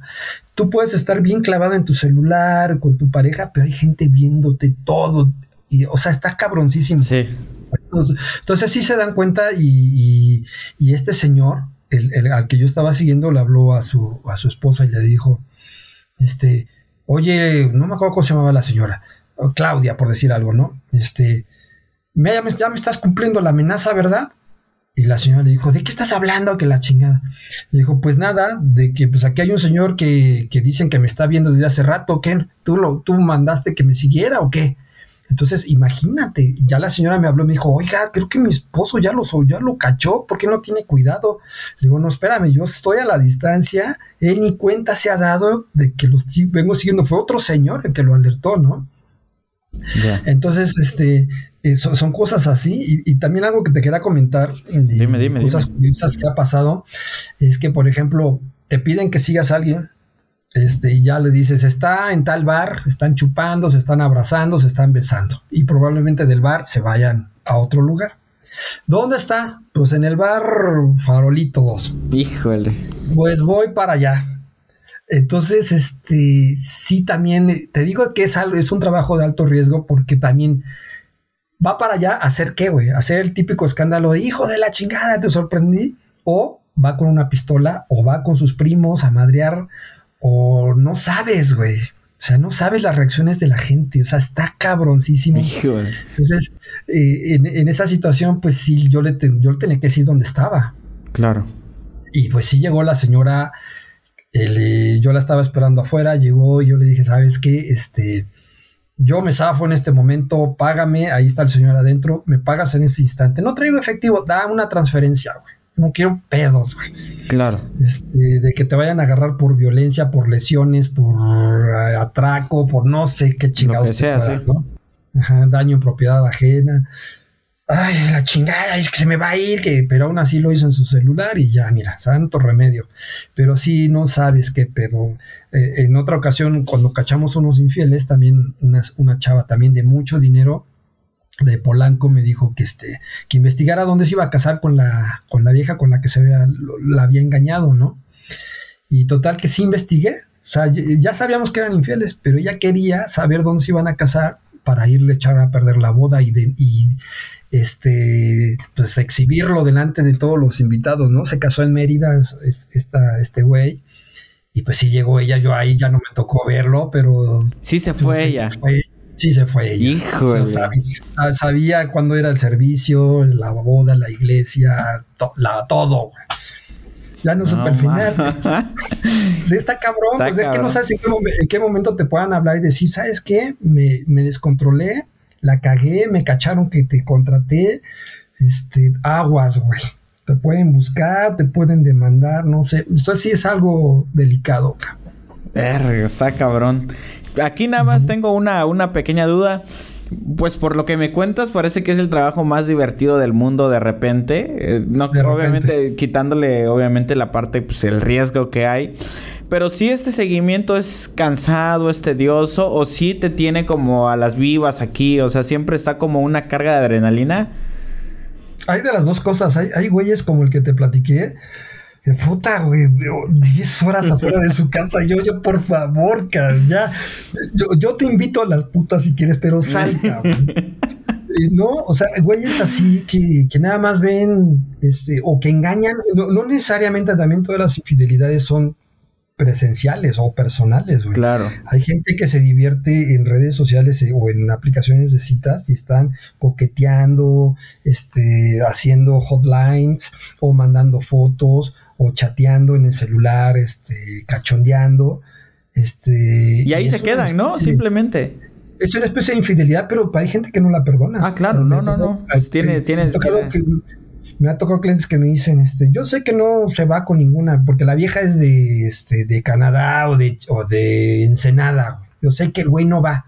Tú puedes estar bien clavado en tu celular con tu pareja, pero hay gente viéndote todo. Y, o sea, está cabroncísimo. Sí. Entonces, sí se dan cuenta y, y este señor, el, al que yo estaba siguiendo le habló a su, a su esposa y le dijo, este, oye, no me acuerdo cómo se llamaba la señora, Claudia, por decir algo, ¿no? Este, ya, me, ya me estás cumpliendo la amenaza, ¿verdad? Y la señora le dijo, ¿de qué estás hablando? Que la chingada. Le dijo, pues nada, de que pues aquí hay un señor que, que dicen que me está viendo desde hace rato, ¿qué? ¿Tú, lo, ¿Tú mandaste que me siguiera o qué? Entonces, imagínate, ya la señora me habló y me dijo, oiga, creo que mi esposo ya lo, ya lo cachó, ¿por qué no tiene cuidado? Le digo, no, espérame, yo estoy a la distancia, él ni cuenta se ha dado de que los vengo siguiendo, fue otro señor el que lo alertó, ¿no? Entonces, este, son cosas así, y, también algo que te quería comentar, dime, dime, cosas curiosas que ha pasado, es que, por ejemplo, te piden que sigas a alguien, este, y ya le dices, está en tal bar, están chupando, se están abrazando, se están besando. Y probablemente del bar se vayan a otro lugar. ¿Dónde está? Pues en el bar Farolito 2. Híjole. Pues voy para allá. Entonces, este, sí también, te digo que es, es un trabajo de alto riesgo porque también va para allá a hacer qué, güey, hacer el típico escándalo de hijo de la chingada, te sorprendí, o va con una pistola, o va con sus primos a madrear o no sabes, güey. O sea, no sabes las reacciones de la gente. O sea, está cabroncísimo. Entonces, eh, en, esa situación, pues sí, yo le, yo le tenía que decir dónde estaba. Claro. Y pues sí llegó la señora, eh, yo la estaba esperando afuera, llegó y yo le dije, ¿sabes qué? Este, yo me zafo en este momento, págame, ahí está el señor adentro, me pagas en ese instante. No traigo efectivo, da una transferencia, güey no quiero pedos, güey. Claro. Este, de que te vayan a agarrar por violencia, por lesiones, por eh, atraco, por no sé qué chingados. Lo que sea, sí. ¿no? Ajá, daño en propiedad ajena. Ay, la chingada, es que se me va a ir, que, pero aún así lo hizo en su celular y ya, mira, santo remedio. Pero sí, no sabes qué pedo. Eh, en otra ocasión, cuando cachamos unos infieles, también una, una chava también de mucho dinero, de Polanco me dijo que este que investigara dónde se iba a casar con la con la vieja con la que se había, la había engañado, ¿no? Y total que sí investigué, o sea, ya sabíamos que eran infieles, pero ella quería saber dónde se iban a casar para irle a echar a perder la boda y, de, y este pues exhibirlo delante de todos los invitados, ¿no? Se casó en Mérida esta, este güey. Y pues sí llegó ella, yo ahí ya no me tocó verlo, pero... Sí se fue ella. Sí, se fue ella. Hijo. sabía, cuándo era el servicio, la boda, la iglesia, la, todo. Ya no, supe el final. sí, está cabrón. Pues es que no sabes en qué, momento te puedan hablar y decir, ¿sabes qué? Me, me, descontrolé, la cagué, me cacharon que te contraté. Este, aguas, güey. Te pueden buscar, te pueden demandar, no sé. Esto sí es algo delicado. está cabrón. Aquí nada más tengo una, una pequeña duda. Pues por lo que me cuentas, parece que es el trabajo más divertido del mundo de repente. Eh, no, obviamente, quitándole, obviamente, la parte, pues, el riesgo que hay. Pero si este seguimiento es cansado, es tedioso, o si te tiene como a las vivas aquí, o sea, siempre está como una carga de adrenalina. Hay de las dos cosas. Hay, hay güeyes como el que te platiqué puta, güey, 10 horas afuera de su casa. Yo, yo, por favor, cabrón, ya. Yo, te invito a las putas si quieres, pero sal, cabrón. no, o sea, güeyes así que, que, nada más ven, este, o que engañan. No, necesariamente también todas las infidelidades son presenciales o personales, güey. Claro. Hay gente que se divierte en redes sociales eh, o en aplicaciones de citas y están coqueteando, este, haciendo hotlines o mandando fotos o chateando en el celular, este, cachondeando, este. Y ahí se quedan, ¿no? Simplemente. Es una especie de infidelidad, pero hay gente que no la perdona. Ah, claro, no, no, no. Pues tiene, tiene. que me ha tocado clientes que me dicen, este, yo sé que no se va con ninguna, porque la vieja es de, este, de Canadá o de, o de Ensenada. Yo sé que el güey no va,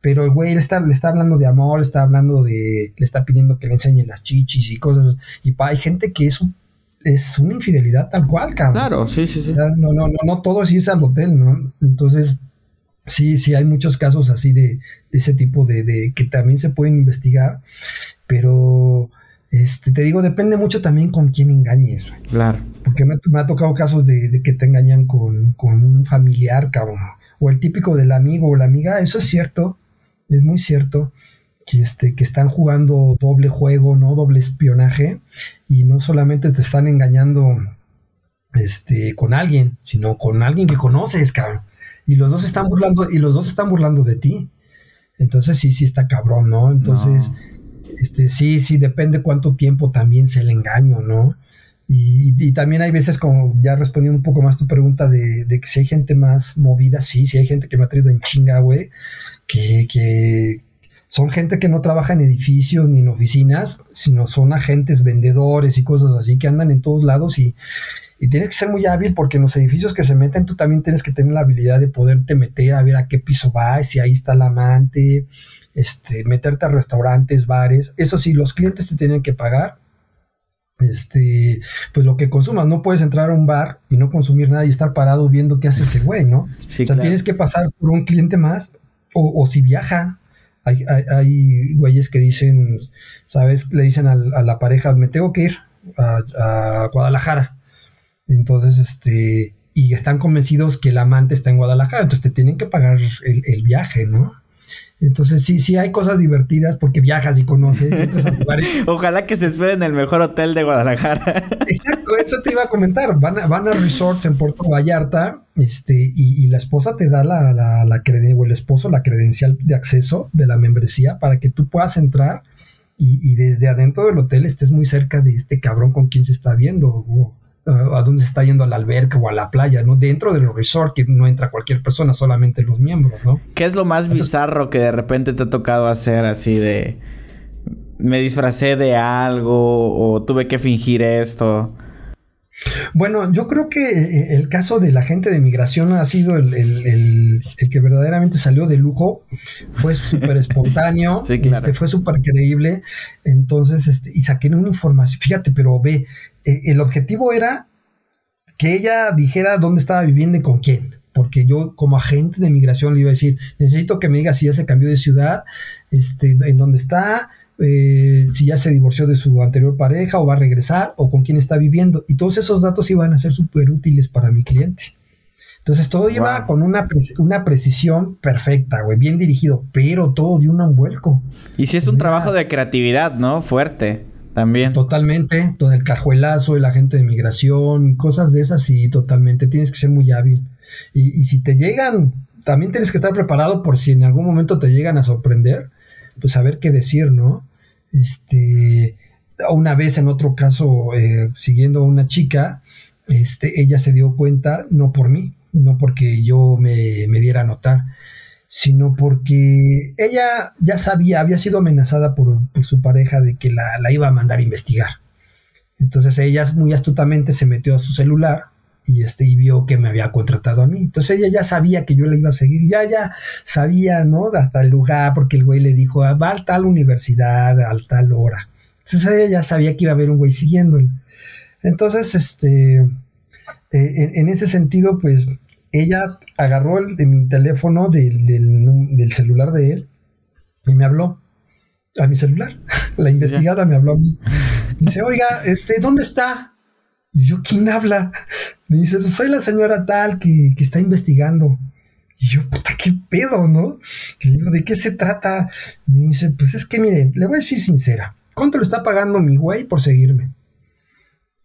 pero el güey le está, le está hablando de amor, le está hablando de, le está pidiendo que le enseñe las chichis y cosas. Y pa, hay gente que eso es una infidelidad tal cual, cabrón. Claro, sí, sí, sí. No, no, no, no todo es irse al hotel, ¿no? Entonces, sí, sí hay muchos casos así de, de ese tipo de, de que también se pueden investigar, pero este, te digo, depende mucho también con quién engañes. Claro. Porque me, ha tocado casos de, que te engañan con, un familiar, cabrón. O el típico del amigo o la amiga. Eso es cierto. Es muy cierto. Que, este, que están jugando doble juego, ¿no? Doble espionaje. Y no solamente te están engañando este, con alguien, sino con alguien que conoces, cabrón. Y los dos están burlando, y los dos están burlando de ti. Entonces sí, sí está cabrón, ¿no? Entonces. Este, sí, sí, depende cuánto tiempo también se le engaño, ¿no? Y, también hay veces, como ya respondiendo un poco más tu pregunta de, que si hay gente más movida, sí, sí hay gente que me ha traído en chinga, güey, que, que son gente que no trabaja en edificios ni en oficinas, sino son agentes, vendedores y cosas así que andan en todos lados y, y tienes que ser muy hábil porque en los edificios que se meten tú también tienes que tener la habilidad de poderte meter a ver a qué piso va, si ahí está el amante, este, meterte a restaurantes, bares, eso sí, los clientes te tienen que pagar, este, pues lo que consumas, no puedes entrar a un bar y no consumir nada y estar parado viendo qué hace ese güey, ¿no? o sea, tienes que pasar por un cliente más, o, si viaja, hay, hay, güeyes que dicen, ¿sabes? Le dicen a, la pareja, me tengo que ir a, Guadalajara. Entonces, este, y están convencidos que el amante está en Guadalajara, entonces te tienen que pagar el, el viaje, ¿no? Entonces, sí, sí hay cosas divertidas porque viajas y conoces. Ojalá que se esperen en el mejor hotel de Guadalajara. Exacto, eso te iba a comentar. Van a, van a resorts en Puerto Vallarta este, y, la esposa te da la, la, la o el esposo la credencial de acceso de la membresía para que tú puedas entrar y, y desde adentro del hotel estés muy cerca de este cabrón con quien se está viendo a dónde está yendo a la alberca o a la playa, ¿no? Dentro de los resorts que no entra cualquier persona, solamente los miembros, ¿no? ¿Qué es lo más bizarro que de repente te ha tocado hacer así de me disfracé de algo o tuve que fingir esto? Bueno, yo creo que eh, el caso de la gente de migración ha sido el, que verdaderamente salió de lujo. Fue súper espontáneo, sí, claro. Este, fue súper creíble. Entonces, este, y saqué una información. Fíjate, pero ve, eh, el objetivo era que ella dijera dónde estaba viviendo y con quién. Porque yo, como agente de migración, le iba a decir: necesito que me diga si ya se cambió de ciudad, este, en dónde está, eh, si ya se divorció de su anterior pareja o va a regresar o con quién está viviendo. Y todos esos datos iban a ser súper útiles para mi cliente. Entonces todo iba con una, una precisión perfecta, güey, bien dirigido, pero todo dio un vuelco. Y si es un trabajo de creatividad, ¿no? Fuerte. También. Totalmente, todo el cajuelazo, el agente de migración, cosas de esas, sí, totalmente. Tienes que ser muy hábil. Y, si te llegan, también tienes que estar preparado por si en algún momento te llegan a sorprender, pues saber qué decir, ¿no? Este, una vez en otro caso, eh, siguiendo a una chica, este, ella se dio cuenta, no por mí, no porque yo me, me diera a notar, sino porque ella ya sabía, había sido amenazada por, su pareja de que la, iba a mandar a investigar. Entonces ella muy astutamente se metió a su celular y, este, y vio que me había contratado a mí. Entonces ella ya sabía que yo la iba a seguir, ya ya sabía, ¿no? Hasta el lugar, porque el güey le dijo, ah, va a tal universidad, a tal hora. Entonces ella ya sabía que iba a haber un güey siguiéndole. Entonces, este, eh, en, ese sentido, pues ella agarró el, de mi teléfono del, celular de él y me habló a mi celular. La investigada me habló a mí. dice, oiga, este, ¿dónde está? Y yo, ¿quién habla? Me dice, pues soy la señora tal que, está investigando. Y yo, puta, qué pedo, ¿no? le digo, ¿de qué se trata? Me dice, pues es que miren, le voy a decir sincera, ¿cuánto le está pagando mi güey por seguirme?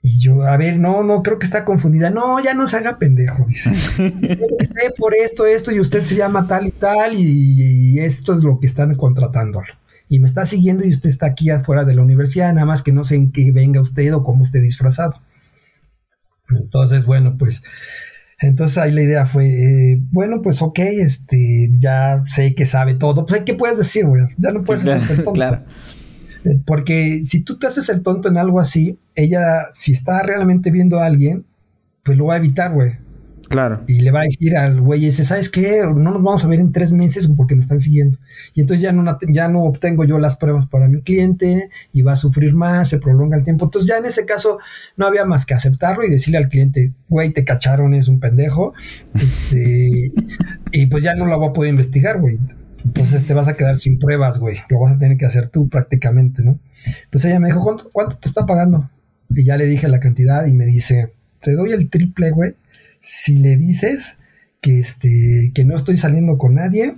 Y yo, a ver, no, no, creo que está confundida. No, ya no se haga pendejo, dice. Esté por esto, esto, y usted se llama tal y tal, y, esto es lo que están contratándolo. Y me está siguiendo y usted está aquí afuera de la universidad, nada más que no sé en qué venga usted o cómo esté disfrazado. Entonces, bueno, pues, entonces ahí la idea fue, eh, bueno, pues ok, este, ya sé que sabe todo. Pues, ¿qué puedes decir, güey? Ya no puedes decir claro. Porque si tú te haces el tonto en algo así, ella, si está realmente viendo a alguien, pues lo va a evitar, güey. Claro. Y le va a decir al güey ese, ¿sabes qué? No nos vamos a ver en tres meses porque me están siguiendo. Y entonces ya no, ya no obtengo yo las pruebas para mi cliente y va a sufrir más, se prolonga el tiempo. Entonces ya en ese caso no había más que aceptarlo y decirle al cliente, güey, te cacharon, es un pendejo. Este, y pues ya no lo voy a poder investigar, güey. Entonces te vas a quedar sin pruebas, güey. Lo vas a tener que hacer tú prácticamente, ¿no? Pues ella me dijo, ¿cuánto, cuánto te está pagando? Y ya le dije la cantidad y me dice, te doy el triple, güey. Si le dices que, este, que no estoy saliendo con nadie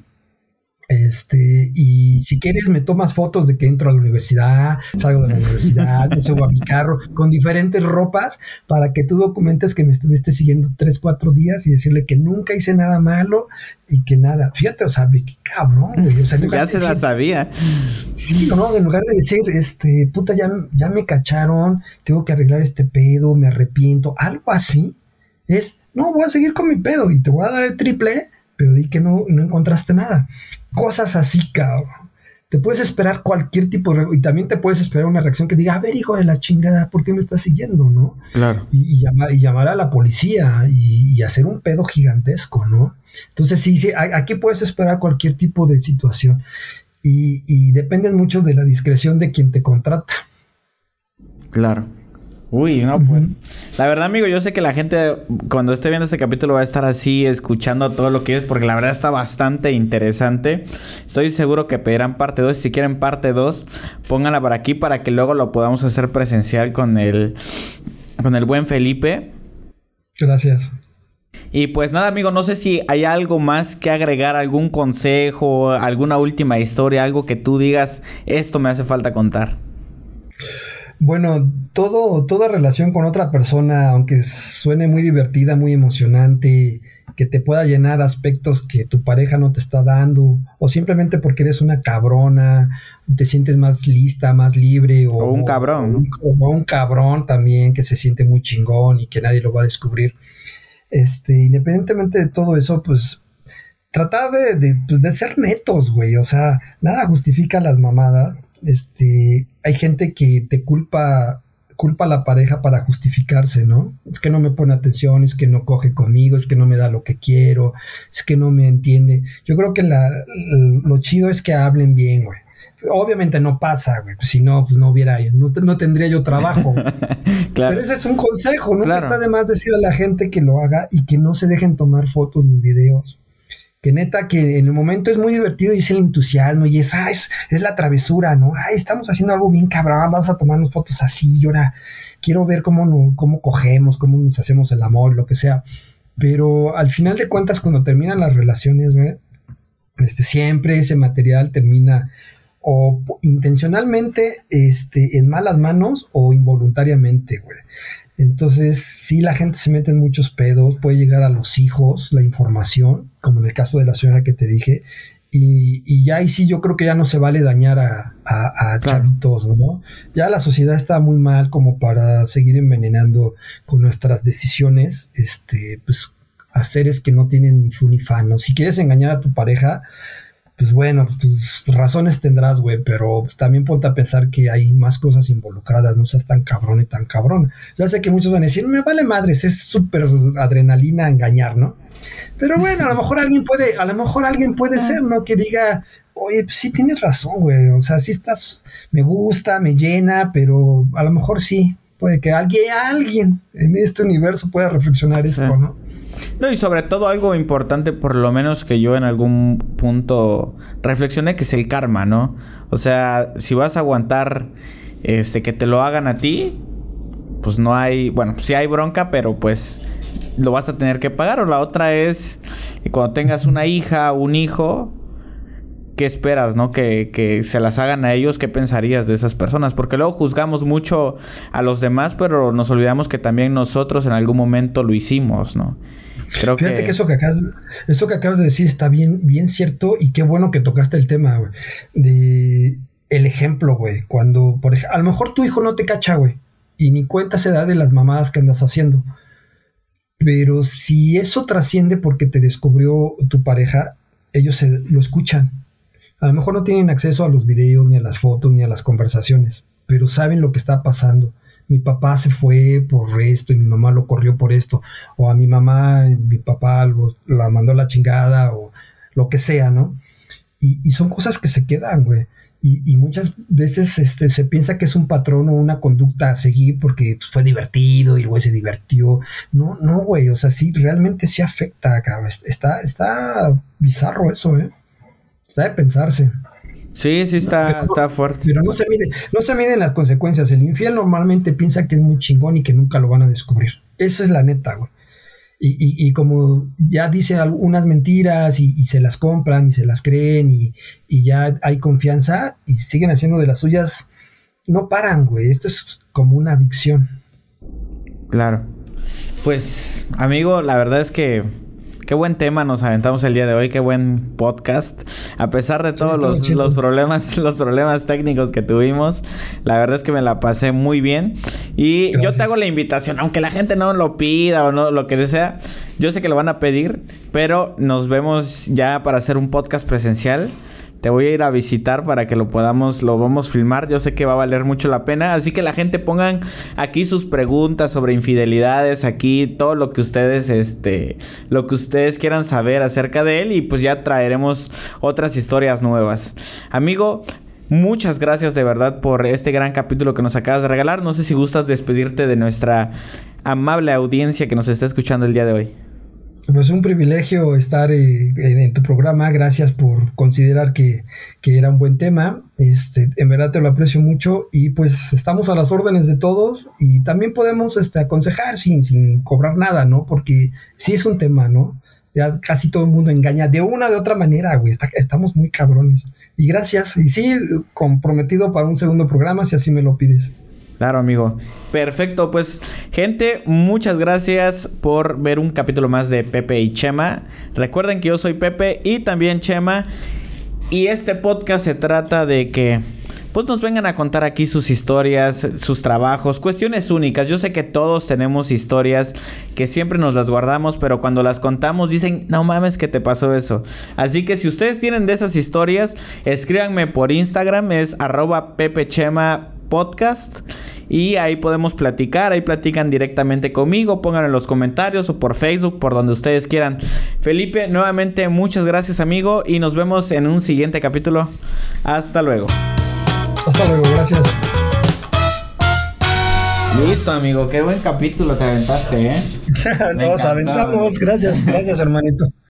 este, y si quieres, me tomas fotos de que entro a la universidad, salgo de la universidad, me subo a mi carro con diferentes ropas para que tú documentes que me estuviste siguiendo tres, cuatro días y decirle que nunca hice nada malo y que nada. Fíjate, o sea, qué cabrón, güey. O sea, ya se la sabía. Sí, no, en lugar de decir, este, puta, ya, ya me cacharon, tengo que arreglar este pedo, me arrepiento, algo así, es, no, voy a seguir con mi pedo y te voy a dar el triple pero di que no, no encontraste nada. Cosas así, cabrón. Te puedes esperar cualquier tipo de... Y también te puedes esperar una reacción que diga, a ver, hijo de la chingada, ¿por qué me estás siguiendo, no? Claro. Y, llamar, y llamar a la policía y, hacer un pedo gigantesco, ¿no? Entonces, sí, sí, aquí puedes esperar cualquier tipo de situación. Y, y depende mucho de la discreción de quien te contrata. Claro. Uy, no, pues. La verdad, amigo, yo sé que la gente cuando esté viendo este capítulo va a estar así, escuchando todo lo que es, porque la verdad está bastante interesante. Estoy seguro que pedirán parte 2. Si quieren parte 2, pónganla por aquí para que luego lo podamos hacer presencial con el, con el buen Felipe. Gracias. Y pues nada, amigo, no sé si hay algo más que agregar, algún consejo, alguna última historia, algo que tú digas, esto me hace falta contar. Bueno, todo, toda relación con otra persona, aunque suene muy divertida, muy emocionante, que te pueda llenar aspectos que tu pareja no te está dando, o simplemente porque eres una cabrona, te sientes más lista, más libre, o, un cabrón. O un, cabrón también que se siente muy chingón y que nadie lo va a descubrir. Este, independientemente de todo eso, pues tratar de, de, pues, de ser netos, güey. O sea, nada justifica las mamadas este, hay gente que te culpa, culpa a la pareja para justificarse, ¿no? Es que no me pone atención, es que no coge conmigo, es que no me da lo que quiero, es que no me entiende. Yo creo que la, lo chido es que hablen bien, güey. Obviamente no pasa, güey. Si no, pues no hubiera, no, no tendría yo trabajo. Pero ese es un consejo, ¿no? está de más decir a la gente que lo haga y que no se dejen tomar fotos ni videos que neta que en el momento es muy divertido y es el entusiasmo y es, ah, es, la travesura, ¿no? Ay, estamos haciendo algo bien cabrón, vamos a tomarnos fotos así y ahora quiero ver cómo, cómo cogemos, cómo nos hacemos el amor, lo que sea. Pero al final de cuentas, cuando terminan las relaciones, este, siempre ese material termina o intencionalmente este, en malas manos o involuntariamente, güey. Entonces, si la gente se mete en muchos pedos, puede llegar a los hijos la información, como en el caso de la señora que te dije, y, ya ahí sí yo creo que ya no se vale dañar a, chavitos, ¿no? Ya la sociedad está muy mal como para seguir envenenando con nuestras decisiones, este, pues a seres que no tienen ni fu ni fan, ¿no? Si quieres engañar a tu pareja, pues bueno, tus razones tendrás, güey, pero pues, también ponte a pensar que hay más cosas involucradas, no seas tan cabrón y tan cabrón. Ya sé que muchos van a decir, me vale madres, es súper adrenalina engañar, ¿no? Pero bueno, a lo mejor alguien puede, a lo mejor alguien puede ser, ¿no? Que diga, oye, pues sí tienes razón, güey, o sea, sí estás, me gusta, me llena, pero a lo mejor sí, puede que alguien, alguien en este universo pueda reflexionar esto, ¿no? No, y sobre todo algo importante, por lo menos que yo en algún punto reflexioné, que es el karma, ¿no? O sea, si vas a aguantar este, que te lo hagan a ti, pues no hay, bueno, sí hay bronca, pero pues lo vas a tener que pagar. O la otra es que cuando tengas una hija o un hijo, ¿qué esperas, no? Que, que se las hagan a ellos, ¿qué pensarías de esas personas? Porque luego juzgamos mucho a los demás, pero nos olvidamos que también nosotros en algún momento lo hicimos, ¿no? Creo Fíjate que... eso que acabas, eso que acabas de decir está bien, bien cierto y qué bueno que tocaste el tema, güey. De el ejemplo, güey. Cuando, por ejemplo, a lo mejor tu hijo no te cacha, güey. Y ni cuenta se da de las mamadas que andas haciendo. Pero si eso trasciende porque te descubrió tu pareja, ellos se, lo escuchan. A lo mejor no tienen acceso a los videos, ni a las fotos, ni a las conversaciones, pero saben lo que está pasando. Mi papá se fue por esto y mi mamá lo corrió por esto. O a mi mamá, mi papá la mandó a la chingada o lo que sea, ¿no? Y, y son cosas que se quedan, güey. Y, muchas veces este, se piensa que es un patrón o una conducta a seguir porque pues, fue divertido y el güey se divirtió. No, no, güey, o sea, sí, realmente sí afecta, cabrón. Está, está bizarro eso, ¿eh? Está de pensarse. Sí, sí está, está fuerte. Pero no se mide, no se miden las consecuencias. El infiel normalmente piensa que es muy chingón y que nunca lo van a descubrir. Esa es la neta, güey. Y, como ya dice algunas mentiras y, se las compran y se las creen y, ya hay confianza y siguen haciendo de las suyas, no paran, güey. Esto es como una adicción. Claro. Pues, amigo, la verdad es que Qué buen tema nos aventamos el día de hoy, qué buen podcast. A pesar de todos los, problemas, los problemas técnicos que tuvimos, la verdad es que me la pasé muy bien. Y yo te hago la invitación, aunque la gente no lo pida o no lo que sea, yo sé que lo van a pedir, pero nos vemos ya para hacer un podcast presencial. Te voy a ir a visitar para que lo podamos, lo vamos a filmar. Yo sé que va a valer mucho la pena. Así que la gente pongan aquí sus preguntas sobre infidelidades, aquí todo lo que ustedes, este, lo que ustedes quieran saber acerca de él y pues ya traeremos otras historias nuevas. Amigo, Muchas gracias de verdad por este gran capítulo que nos acabas de regalar. No sé si gustas despedirte de nuestra amable audiencia que nos está escuchando el día de hoy. Pues un privilegio estar eh, en, tu programa. Gracias por considerar que, era un buen tema. Este, en verdad te lo aprecio mucho y pues estamos a las órdenes de todos y también podemos este, aconsejar sin, sin cobrar nada, ¿no? Porque sí es un tema, ¿no? Ya casi todo el mundo engaña de una de otra manera, güey. estamos muy cabrones. Y gracias. Y sí, comprometido para un segundo programa si así me lo pides. Claro, amigo. Perfecto, pues gente, muchas gracias por ver un capítulo más de Pepe y Chema. Recuerden que yo soy Pepe y también Chema. Y este podcast se trata de que pues nos vengan a contar aquí sus historias, sus trabajos, cuestiones únicas. Yo sé que todos tenemos historias que siempre nos las guardamos, pero cuando las contamos dicen, no mames que te pasó eso. Así que si ustedes tienen de esas historias, escríbanme por Instagram, es arroba pepechema podcast y ahí podemos platicar, ahí platican directamente conmigo, pongan en los comentarios o por Facebook, por donde ustedes quieran. Felipe, nuevamente muchas gracias amigo y nos vemos en un siguiente capítulo. Hasta luego. Hasta luego, gracias. Listo, amigo, qué buen capítulo te aventaste, ¿eh? Nos aventamos, gracias, gracias, hermanito.